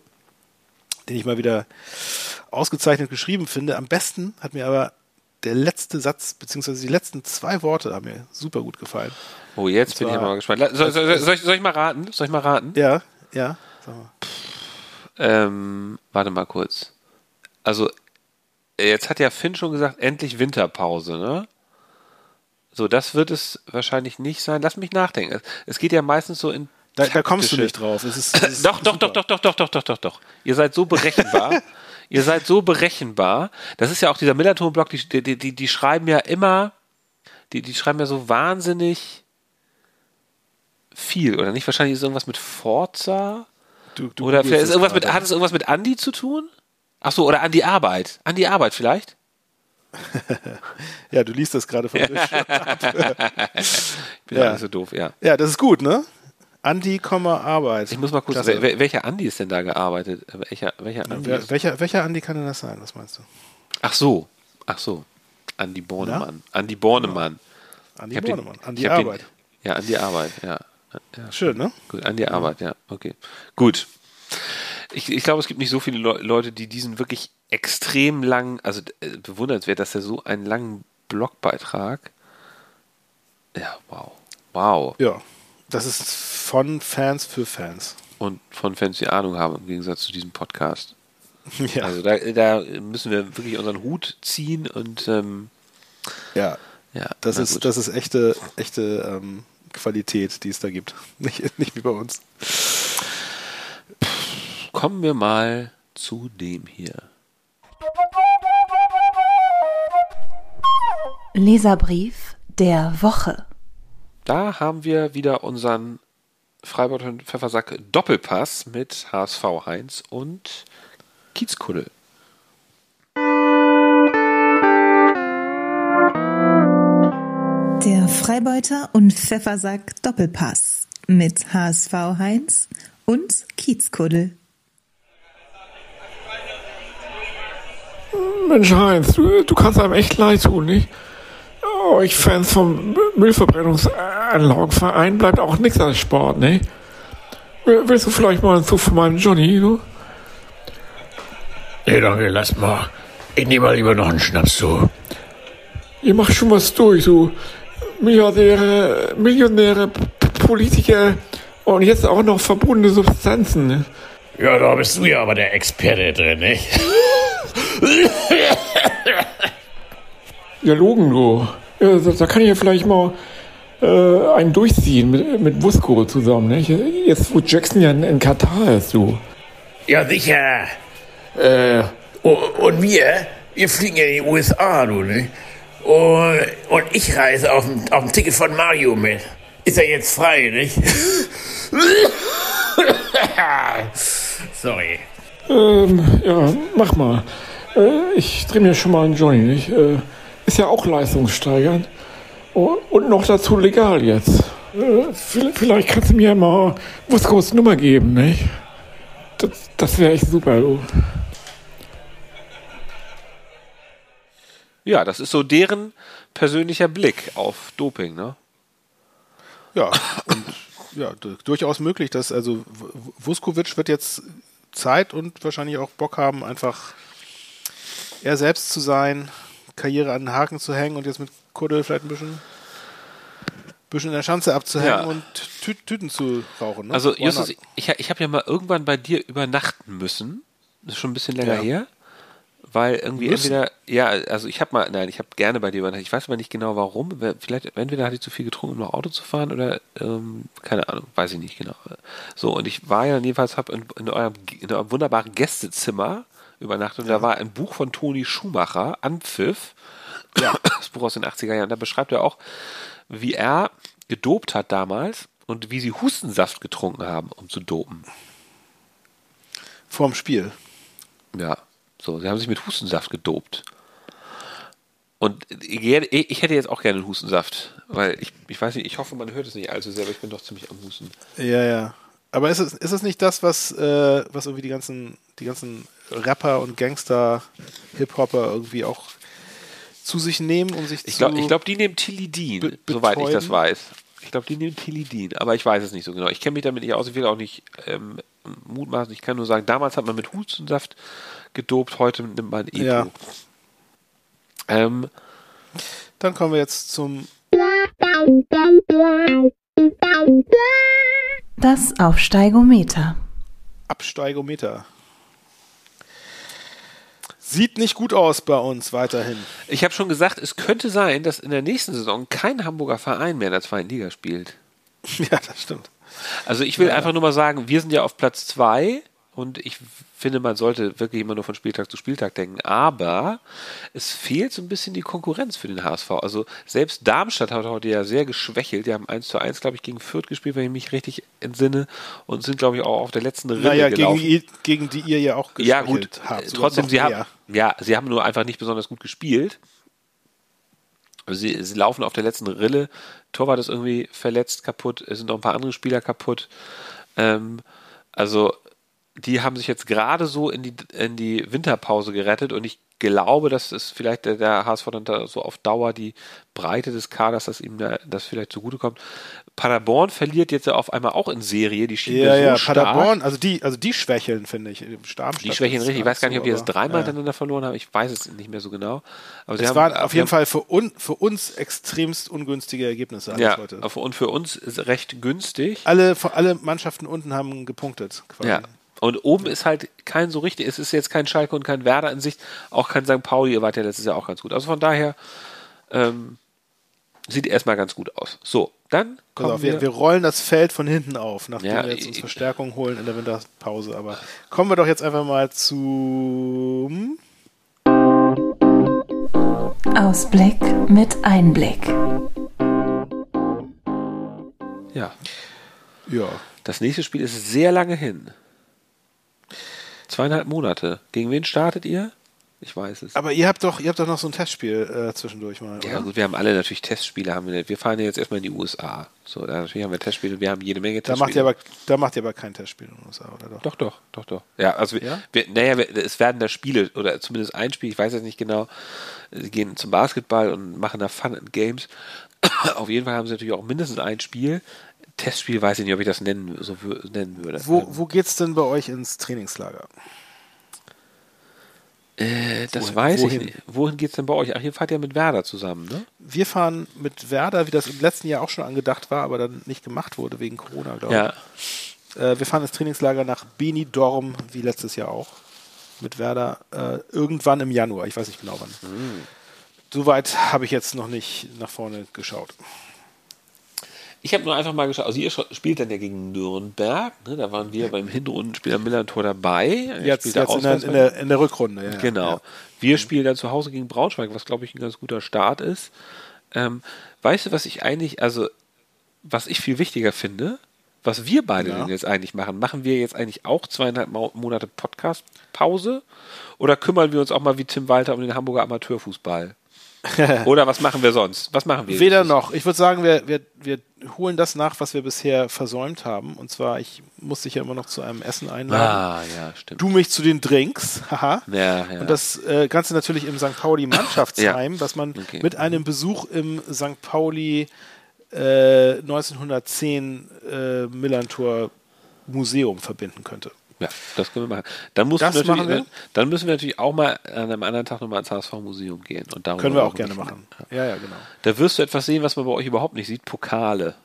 den ich mal wieder ausgezeichnet geschrieben finde. Am besten hat mir aber der letzte Satz, beziehungsweise die letzten zwei Worte haben mir super gut gefallen. Oh, jetzt zwar, bin ich mal gespannt. Soll, soll, soll, ich, soll, ich, mal raten? Soll ich mal raten? Ja, ja. Sag mal. Ähm, warte mal kurz. Also, jetzt hat ja Finn schon gesagt, endlich Winterpause, ne? So, das wird es wahrscheinlich nicht sein. Lass mich nachdenken. Es geht ja meistens so in. Da, da kommst du nicht drauf. Es ist, es ist doch, doch, doch, doch, doch, doch, doch, doch, doch, doch. Ihr seid so berechenbar. ihr seid so berechenbar. Das ist ja auch dieser Millerton-Blog, die, die, die, die schreiben ja immer, die, die schreiben ja so wahnsinnig viel, oder nicht? Wahrscheinlich ist irgendwas mit Forza. Du, du oder vielleicht ist irgendwas mit, hat es irgendwas mit Andi zu tun? Ach so, oder an die Arbeit. An die Arbeit vielleicht? ja, du liest das gerade von Tisch. ich bin ja nicht so doof, ja. Ja, das ist gut, ne? Andi, Arbeit. Ich muss mal kurz, wel, welcher Andi ist denn da gearbeitet? Welcher, welcher Andi? Ja, welcher, welcher Andi kann denn das sein? Was meinst du? Ach so, ach so. Andi Bornemann. Ja? Andi Bornemann. Ja. Andi Bornemann. Den, an die Arbeit. Den, ja, an die Arbeit, ja. ja. Schön, ne? Gut, an die Arbeit, ja. Okay. Gut ich, ich glaube, es gibt nicht so viele Le Leute, die diesen wirklich extrem langen, also äh, bewundernswert, dass er so einen langen Blogbeitrag. Ja, wow. Wow. Ja, das ist von Fans für Fans. Und von Fans, die Ahnung haben, im Gegensatz zu diesem Podcast. Ja. Also da, da müssen wir wirklich unseren Hut ziehen und ähm, ja, ja, das ist das ist echte echte ähm, Qualität, die es da gibt, nicht, nicht wie bei uns kommen wir mal zu dem hier. Leserbrief der Woche. Da haben wir wieder unseren Freiburg und Pfeffersack Doppelpass mit HSV Heinz und Kiezkuddel. Der Freibeuter und Pfeffersack Doppelpass mit HSV Heinz und Kiezkuddel. Mensch Heinz, du, du kannst einem echt leid tun, nicht? Oh, ich Fans vom Müllverbrennungsanlagenverein bleibt auch nichts als Sport, ne? Willst du vielleicht mal einen Zug von meinem Johnny, du? Nee, danke, lass mal. Ich nehme mal lieber noch einen Schnaps, du. Ihr macht schon was durch, du. Milliardäre, Millionäre, Politiker und jetzt auch noch verbundene Substanzen. Ne? Ja, da bist du ja aber der Experte drin, nicht? ja, Logen, du. Ja, da, da kann ich ja vielleicht mal äh, einen durchziehen mit, mit Wusko zusammen, nicht? Jetzt, wo Jackson ja in, in Katar ist, du. Ja, sicher. Äh, und, und wir, wir fliegen ja in die USA, du, nicht? Und, und ich reise auf dem, auf dem Ticket von Mario mit. Ist er jetzt frei, nicht? Sorry. Ähm, ja, mach mal. Äh, ich drehe mir schon mal einen Johnny, nicht? Äh, ist ja auch leistungssteigernd. Oh, und noch dazu legal jetzt. Äh, vielleicht kannst du mir mal Wuskos Nummer geben, nicht? Das, das wäre echt super, du. Ja, das ist so deren persönlicher Blick auf Doping, ne? Ja, und ja, durchaus möglich, dass also Vuskovic wird jetzt Zeit und wahrscheinlich auch Bock haben, einfach er selbst zu sein, Karriere an den Haken zu hängen und jetzt mit Kuddel vielleicht ein bisschen, bisschen in der Schanze abzuhängen ja. und Tü Tüten zu rauchen. Ne? Also Justus, ich, ich habe ja mal irgendwann bei dir übernachten müssen. Das ist schon ein bisschen länger ja. her weil irgendwie Müssen. entweder, ja, also ich habe mal, nein, ich habe gerne bei dir übernachtet. Ich weiß aber nicht genau warum. Vielleicht, entweder hatte ich zu viel getrunken, um noch Auto zu fahren oder, ähm, keine Ahnung, weiß ich nicht genau. So, und ich war ja jedenfalls, habe in, in, eurem, in eurem wunderbaren Gästezimmer übernachtet und ja. da war ein Buch von Toni Schumacher, Anpfiff, ja. das Buch aus den 80er Jahren. Da beschreibt er auch, wie er gedopt hat damals und wie sie Hustensaft getrunken haben, um zu dopen. Vorm Spiel. Ja, so, sie haben sich mit Hustensaft gedopt. Und ich hätte jetzt auch gerne einen Hustensaft, weil ich, ich weiß nicht, ich hoffe, man hört es nicht allzu sehr, aber ich bin doch ziemlich am Husten. Ja, ja. Aber ist es, ist es nicht das, was, äh, was irgendwie die ganzen, die ganzen Rapper und Gangster, Hip-Hopper irgendwie auch zu sich nehmen, um sich ich glaub, zu. Ich glaube, die nehmen Tilidin, soweit ich das weiß. Ich glaube, die nehmen Tilidin, aber ich weiß es nicht so genau. Ich kenne mich damit nicht aus, ich will auch nicht ähm, mutmaßen. Ich kann nur sagen, damals hat man mit Hustensaft gedopt, heute nimmt man Epo. Ja. Ähm, Dann kommen wir jetzt zum das Aufsteigometer. Absteigometer. Sieht nicht gut aus bei uns weiterhin. Ich habe schon gesagt, es könnte sein, dass in der nächsten Saison kein Hamburger Verein mehr in der zweiten Liga spielt. Ja, das stimmt. Also ich will ja. einfach nur mal sagen, wir sind ja auf Platz zwei und ich finde, man sollte wirklich immer nur von Spieltag zu Spieltag denken. Aber es fehlt so ein bisschen die Konkurrenz für den HSV. Also selbst Darmstadt hat heute ja sehr geschwächelt. Die haben 1 zu 1, glaube ich, gegen Fürth gespielt, wenn ich mich richtig entsinne. Und sind, glaube ich, auch auf der letzten Rille naja, gelaufen. Gegen, gegen die ihr ja auch gespielt ja, gut, habt. Trotzdem, sie haben, ja, sie haben nur einfach nicht besonders gut gespielt. Sie, sie laufen auf der letzten Rille. Torwart ist irgendwie verletzt, kaputt. Es sind noch ein paar andere Spieler kaputt. Ähm, also die haben sich jetzt gerade so in die, in die Winterpause gerettet und ich glaube, dass es vielleicht der, der HSV dann da so auf Dauer die Breite des Kaders, dass ihm da, das vielleicht zugutekommt. Paderborn verliert jetzt ja auf einmal auch in Serie, die schieben ja, so ja, stark. Paderborn, also die, also die schwächeln, finde ich. die schwächeln richtig. Ich weiß gar nicht, ob die das dreimal ja. hintereinander verloren haben. Ich weiß es nicht mehr so genau. Aber es waren auf jeden Fall für, un, für uns extremst ungünstige Ergebnisse ja, heute. Und für uns recht günstig. Alle, alle Mannschaften unten haben gepunktet. Quasi. Ja, und oben ist halt kein so richtig, es ist jetzt kein Schalke und kein Werder in Sicht, auch kein St. Pauli, ihr wart ja letztes Jahr auch ganz gut. Also von daher ähm, sieht erstmal ganz gut aus. So, dann kommen auf, wir, wir, rollen das Feld von hinten auf, nachdem ja, wir jetzt uns Verstärkung holen in der Winterpause. Aber kommen wir doch jetzt einfach mal zu Ausblick mit Einblick. Ja. Ja. Das nächste Spiel ist sehr lange hin. Zweieinhalb Monate. Gegen wen startet ihr? Ich weiß es. Aber ihr habt doch, ihr habt doch noch so ein Testspiel äh, zwischendurch mal. Ja, oder? gut, wir haben alle natürlich Testspiele. Haben wir, wir fahren ja jetzt erstmal in die USA. So, da natürlich haben wir Testspiele. Wir haben jede Menge Da Testspiele. macht ihr aber, da macht ihr aber kein Testspiel in den USA, oder doch? Doch, doch, doch, doch. Ja, also wir, Ja? wir, naja, wir, es werden da Spiele oder zumindest ein Spiel, ich weiß jetzt nicht genau, sie gehen zum Basketball und machen da Fun and Games. Auf jeden Fall haben sie natürlich auch mindestens ein Spiel. Testspiel weiß ich nicht, ob ich das nennen, so nennen würde. Wo, wo geht's denn bei euch ins Trainingslager? äh, das wohin- weiß wohin? ich nicht. Wohin geht's denn bei euch? Ach, ihr fahrt ja mit Werder zusammen, ne? Wir fahren mit Werder, wie das im letzten Jahr auch schon angedacht war, aber dann nicht gemacht wurde wegen Corona, glaube Ja. ich. Äh, wir fahren ins Trainingslager nach Benidorm, wie letztes Jahr auch. Mit Werder äh, irgendwann im Januar. Ich weiß nicht genau wann. Mhm. Soweit habe ich jetzt noch nicht nach vorne geschaut. Ich habe nur einfach mal geschaut, also ihr spielt dann ja gegen Nürnberg, ne? da waren wir beim Hinrundenspiel am Millantor dabei. Jetzt, jetzt in, der, in, der, in der Rückrunde. Ja. Genau. Ja. Wir spielen dann zu Hause gegen Braunschweig, was glaube ich ein ganz guter Start ist. Ähm, weißt du, was ich eigentlich, also was ich viel wichtiger finde, was wir beide Ja. denn jetzt eigentlich machen? Machen wir jetzt eigentlich auch zweieinhalb Mo- Monate Podcast-Pause? Oder kümmern wir uns auch mal wie Tim Walter um den Hamburger Amateurfußball? Oder was machen wir sonst? Was machen wir? Weder noch. Ich würde sagen, wir, wir, wir holen das nach, was wir bisher versäumt haben. Und zwar, ich muss dich ja immer noch zu einem Essen einladen. Ah, ja, stimmt. Du mich zu den Drinks. Haha. Ja, ja. Und das äh, Ganze natürlich im St. Pauli Mannschaftsheim, was man Okay. mit einem Besuch im St. Pauli äh, 1910 äh, Millantor Museum verbinden könnte. Ja, das können wir machen. Dann, musst Das natürlich, machen wir? dann müssen wir natürlich auch mal an einem anderen Tag nochmal ins HSV-Museum gehen. Und darüber Können wir auch gerne bisschen- machen. Ja, ja, genau. Da wirst du etwas sehen, was man bei euch überhaupt nicht sieht: Pokale.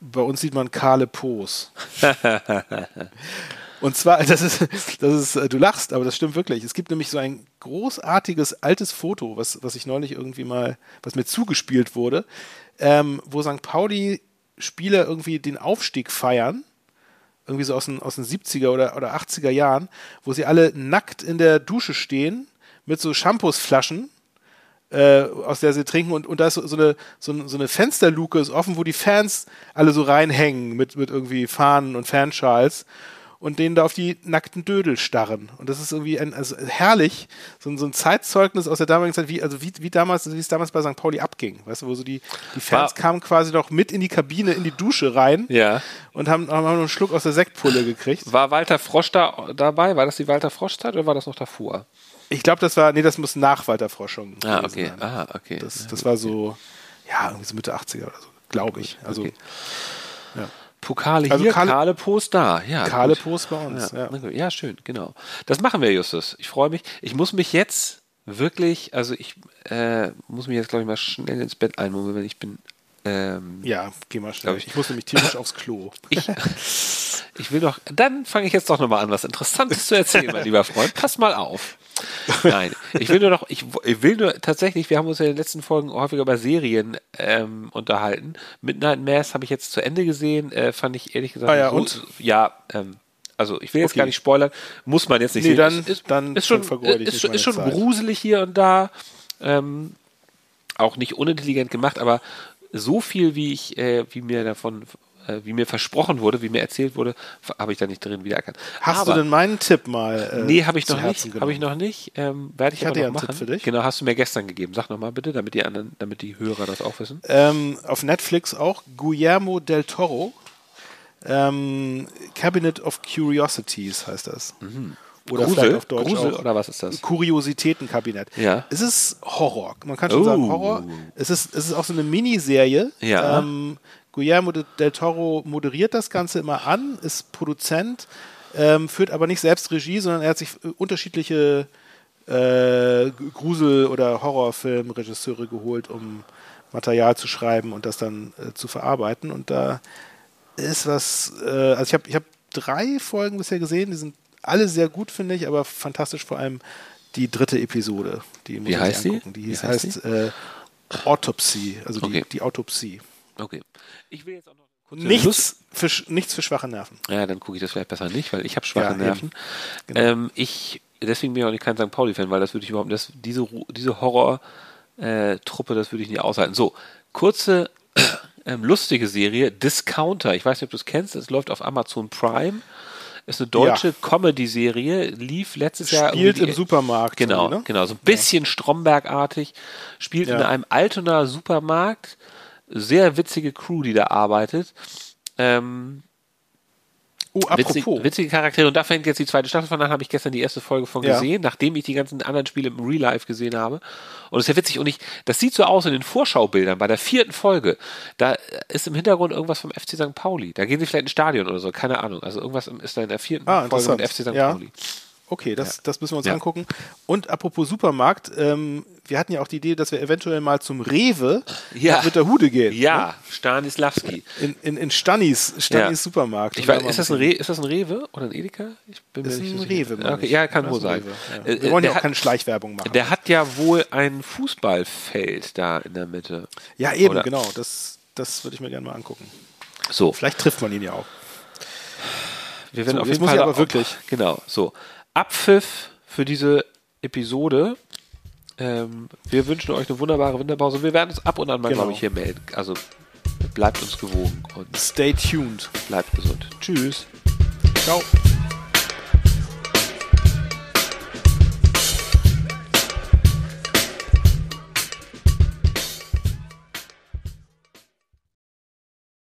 Bei uns sieht man kahle Pos. Und zwar, das ist, das ist, äh, du lachst, aber das stimmt wirklich. Es gibt nämlich so ein großartiges altes Foto, was, was ich neulich irgendwie mal, was mir zugespielt wurde, ähm, wo St. Pauli Spieler irgendwie den Aufstieg feiern, irgendwie so aus den, aus den 70er oder, oder 80er Jahren, wo sie alle nackt in der Dusche stehen, mit so Shampoosflaschen äh, aus der sie trinken und, und da ist so, eine, so, so eine Fensterluke ist offen, wo die Fans alle so reinhängen mit, mit irgendwie Fahnen und Fanschals und denen da auf die nackten Dödel starren. Und das ist irgendwie ein, also herrlich, so, ein- so ein Zeitzeugnis aus der damaligen Zeit, wie, also wie, wie damals, wie es damals bei St. Pauli abging. Weißt du, wo so die, die Fans War- kamen quasi noch mit in die Kabine, in die Dusche rein Ja. und haben, haben noch einen Schluck aus der Sektpulle gekriegt. War Walter Frosch da dabei? War das die Walter Frosch-Zeit oder war das noch davor? Ich glaube, das war, nee, das muss nach Walter Frosch schon Ah, okay. sein. Ah, okay. Das, das war so, ja, irgendwie so Mitte 80er oder so, glaube ich. Also Okay. Pokale Also hier, Kahle- Kahle Post da. Ja, kahle gut. Post bei uns. Ja, Ja. ja, schön, genau. Das machen wir, Justus. Ich freue mich. Ich muss mich jetzt wirklich, also ich äh, muss mich jetzt, glaube ich, mal schnell ins Bett einmummeln, ich bin. Ähm, Ja, geh mal schnell. Ich. Ich muss nämlich tierisch aufs Klo. ich, ich will doch, dann fange ich jetzt doch nochmal an, was Interessantes zu erzählen, mein lieber Freund. Pass mal auf. Nein, ich will nur noch, ich, ich will nur tatsächlich, wir haben uns ja in den letzten Folgen häufiger über Serien ähm, unterhalten. Midnight Mass habe ich jetzt zu Ende gesehen, äh, fand ich ehrlich gesagt. Ah ja, so- und? Ja, ähm, also ich will jetzt Okay. gar nicht spoilern, muss man jetzt nicht Nee, sehen. dann- ist, ist, dann ist schon, ist, ist schon Zeit. gruselig hier und da. Ähm, auch nicht unintelligent gemacht, aber so viel, wie ich, äh, wie mir davon, äh, wie mir versprochen wurde, wie mir erzählt wurde, habe ich da nicht drin wiedererkannt. Hast aber, du denn meinen Tipp mal? Äh, Nee, habe ich noch nicht. Habe ich noch nicht. Ähm, Werde ich, Ich aber hatte noch ja einen machen. Tipp für dich. Genau, hast du mir gestern gegeben. Sag nochmal bitte, damit die anderen, damit die Hörer das auch wissen. Ähm, auf Netflix auch Guillermo del Toro. Ähm, Cabinet of Curiosities heißt das. Oder Grusel? vielleicht auf Deutsch Grusel auch. oder was ist das? Kuriositätenkabinett. Ja. Es ist Horror. Man kann schon Oh. sagen Horror. Es ist, es ist auch so eine Miniserie. Ja. Ähm, Guillermo de- del Toro moderiert das Ganze immer an, ist Produzent, ähm, führt aber nicht selbst Regie, sondern er hat sich äh, unterschiedliche äh, Grusel- oder Horrorfilmregisseure geholt, um Material zu schreiben und das dann äh, zu verarbeiten. Und da ist was, äh, also ich habe ich hab drei Folgen bisher gesehen, die sind alle sehr gut, finde ich, aber fantastisch vor allem die dritte Episode. Die muss Wie sich heißt die? angucken. Die hieß- heißt heißt äh, Autopsy, also Okay. die, die Autopsie. Okay. Ich will jetzt auch noch Nichts für, nichts für schwache Nerven. Ja, dann gucke ich das vielleicht besser nicht, weil ich habe schwache Ja. Nerven. Genau. Ähm, ich, deswegen bin ich auch nicht kein St. Pauli-Fan, weil das würde ich überhaupt, das, diese, diese Horror-Truppe, das würde ich nie aushalten. So, kurze, ähm, lustige Serie, Discounter. Ich weiß nicht, ob du es kennst, es läuft auf Amazon Prime. Ist eine deutsche ja. Comedy-Serie, lief letztes Jahr. Spielt im Supermarkt. Genau, ne? genau. So ein bisschen ja. Stromberg-artig. Spielt in einem Altonaer Supermarkt. Sehr witzige Crew, die da arbeitet. Ähm, Oh, apropos. Witzig, witzige Charaktere. Und da fängt jetzt die zweite Staffel von an, habe ich gestern die erste Folge von gesehen, ja. nachdem ich die ganzen anderen Spiele im Real Life gesehen habe. Und das ist ja witzig. Und ich, das sieht so aus in den Vorschaubildern bei der vierten Folge. Da ist im Hintergrund irgendwas vom FC St. Pauli. Da gehen sie vielleicht ins Stadion oder so, keine Ahnung. Also irgendwas ist da in der vierten ah, Folge mit FC St. Ja. Pauli. Okay, das, ja. das müssen wir uns ja. angucken. Und apropos Supermarkt, ähm, wir hatten ja auch die Idee, dass wir eventuell mal zum Rewe ja. mit der Hude gehen. Ja, ne? Stanislavski. In, in, in Stannis, Stannis Supermarkt. Ich weiß, ist, das ein Re ist das ein Rewe oder ein Edeka? Ich bin das ist ein Rewe. Okay. Ja, kann wohl sein. Äh, wir wollen ja auch hat, keine Schleichwerbung machen. Der hat ja wohl ein Fußballfeld da in der Mitte. Ja, eben, oder? genau. Das, das würde ich mir gerne mal angucken. So. Vielleicht trifft man ihn ja auch. Wir werden so, auf jeden Fall aber wirklich. Genau, so. Abpfiff für diese Episode. Ähm, wir wünschen euch eine wunderbare Winterpause. Wir werden uns ab und an mal, genau. glaube ich, hier melden. Also bleibt uns gewogen und stay tuned. Bleibt gesund. Tschüss. Ciao.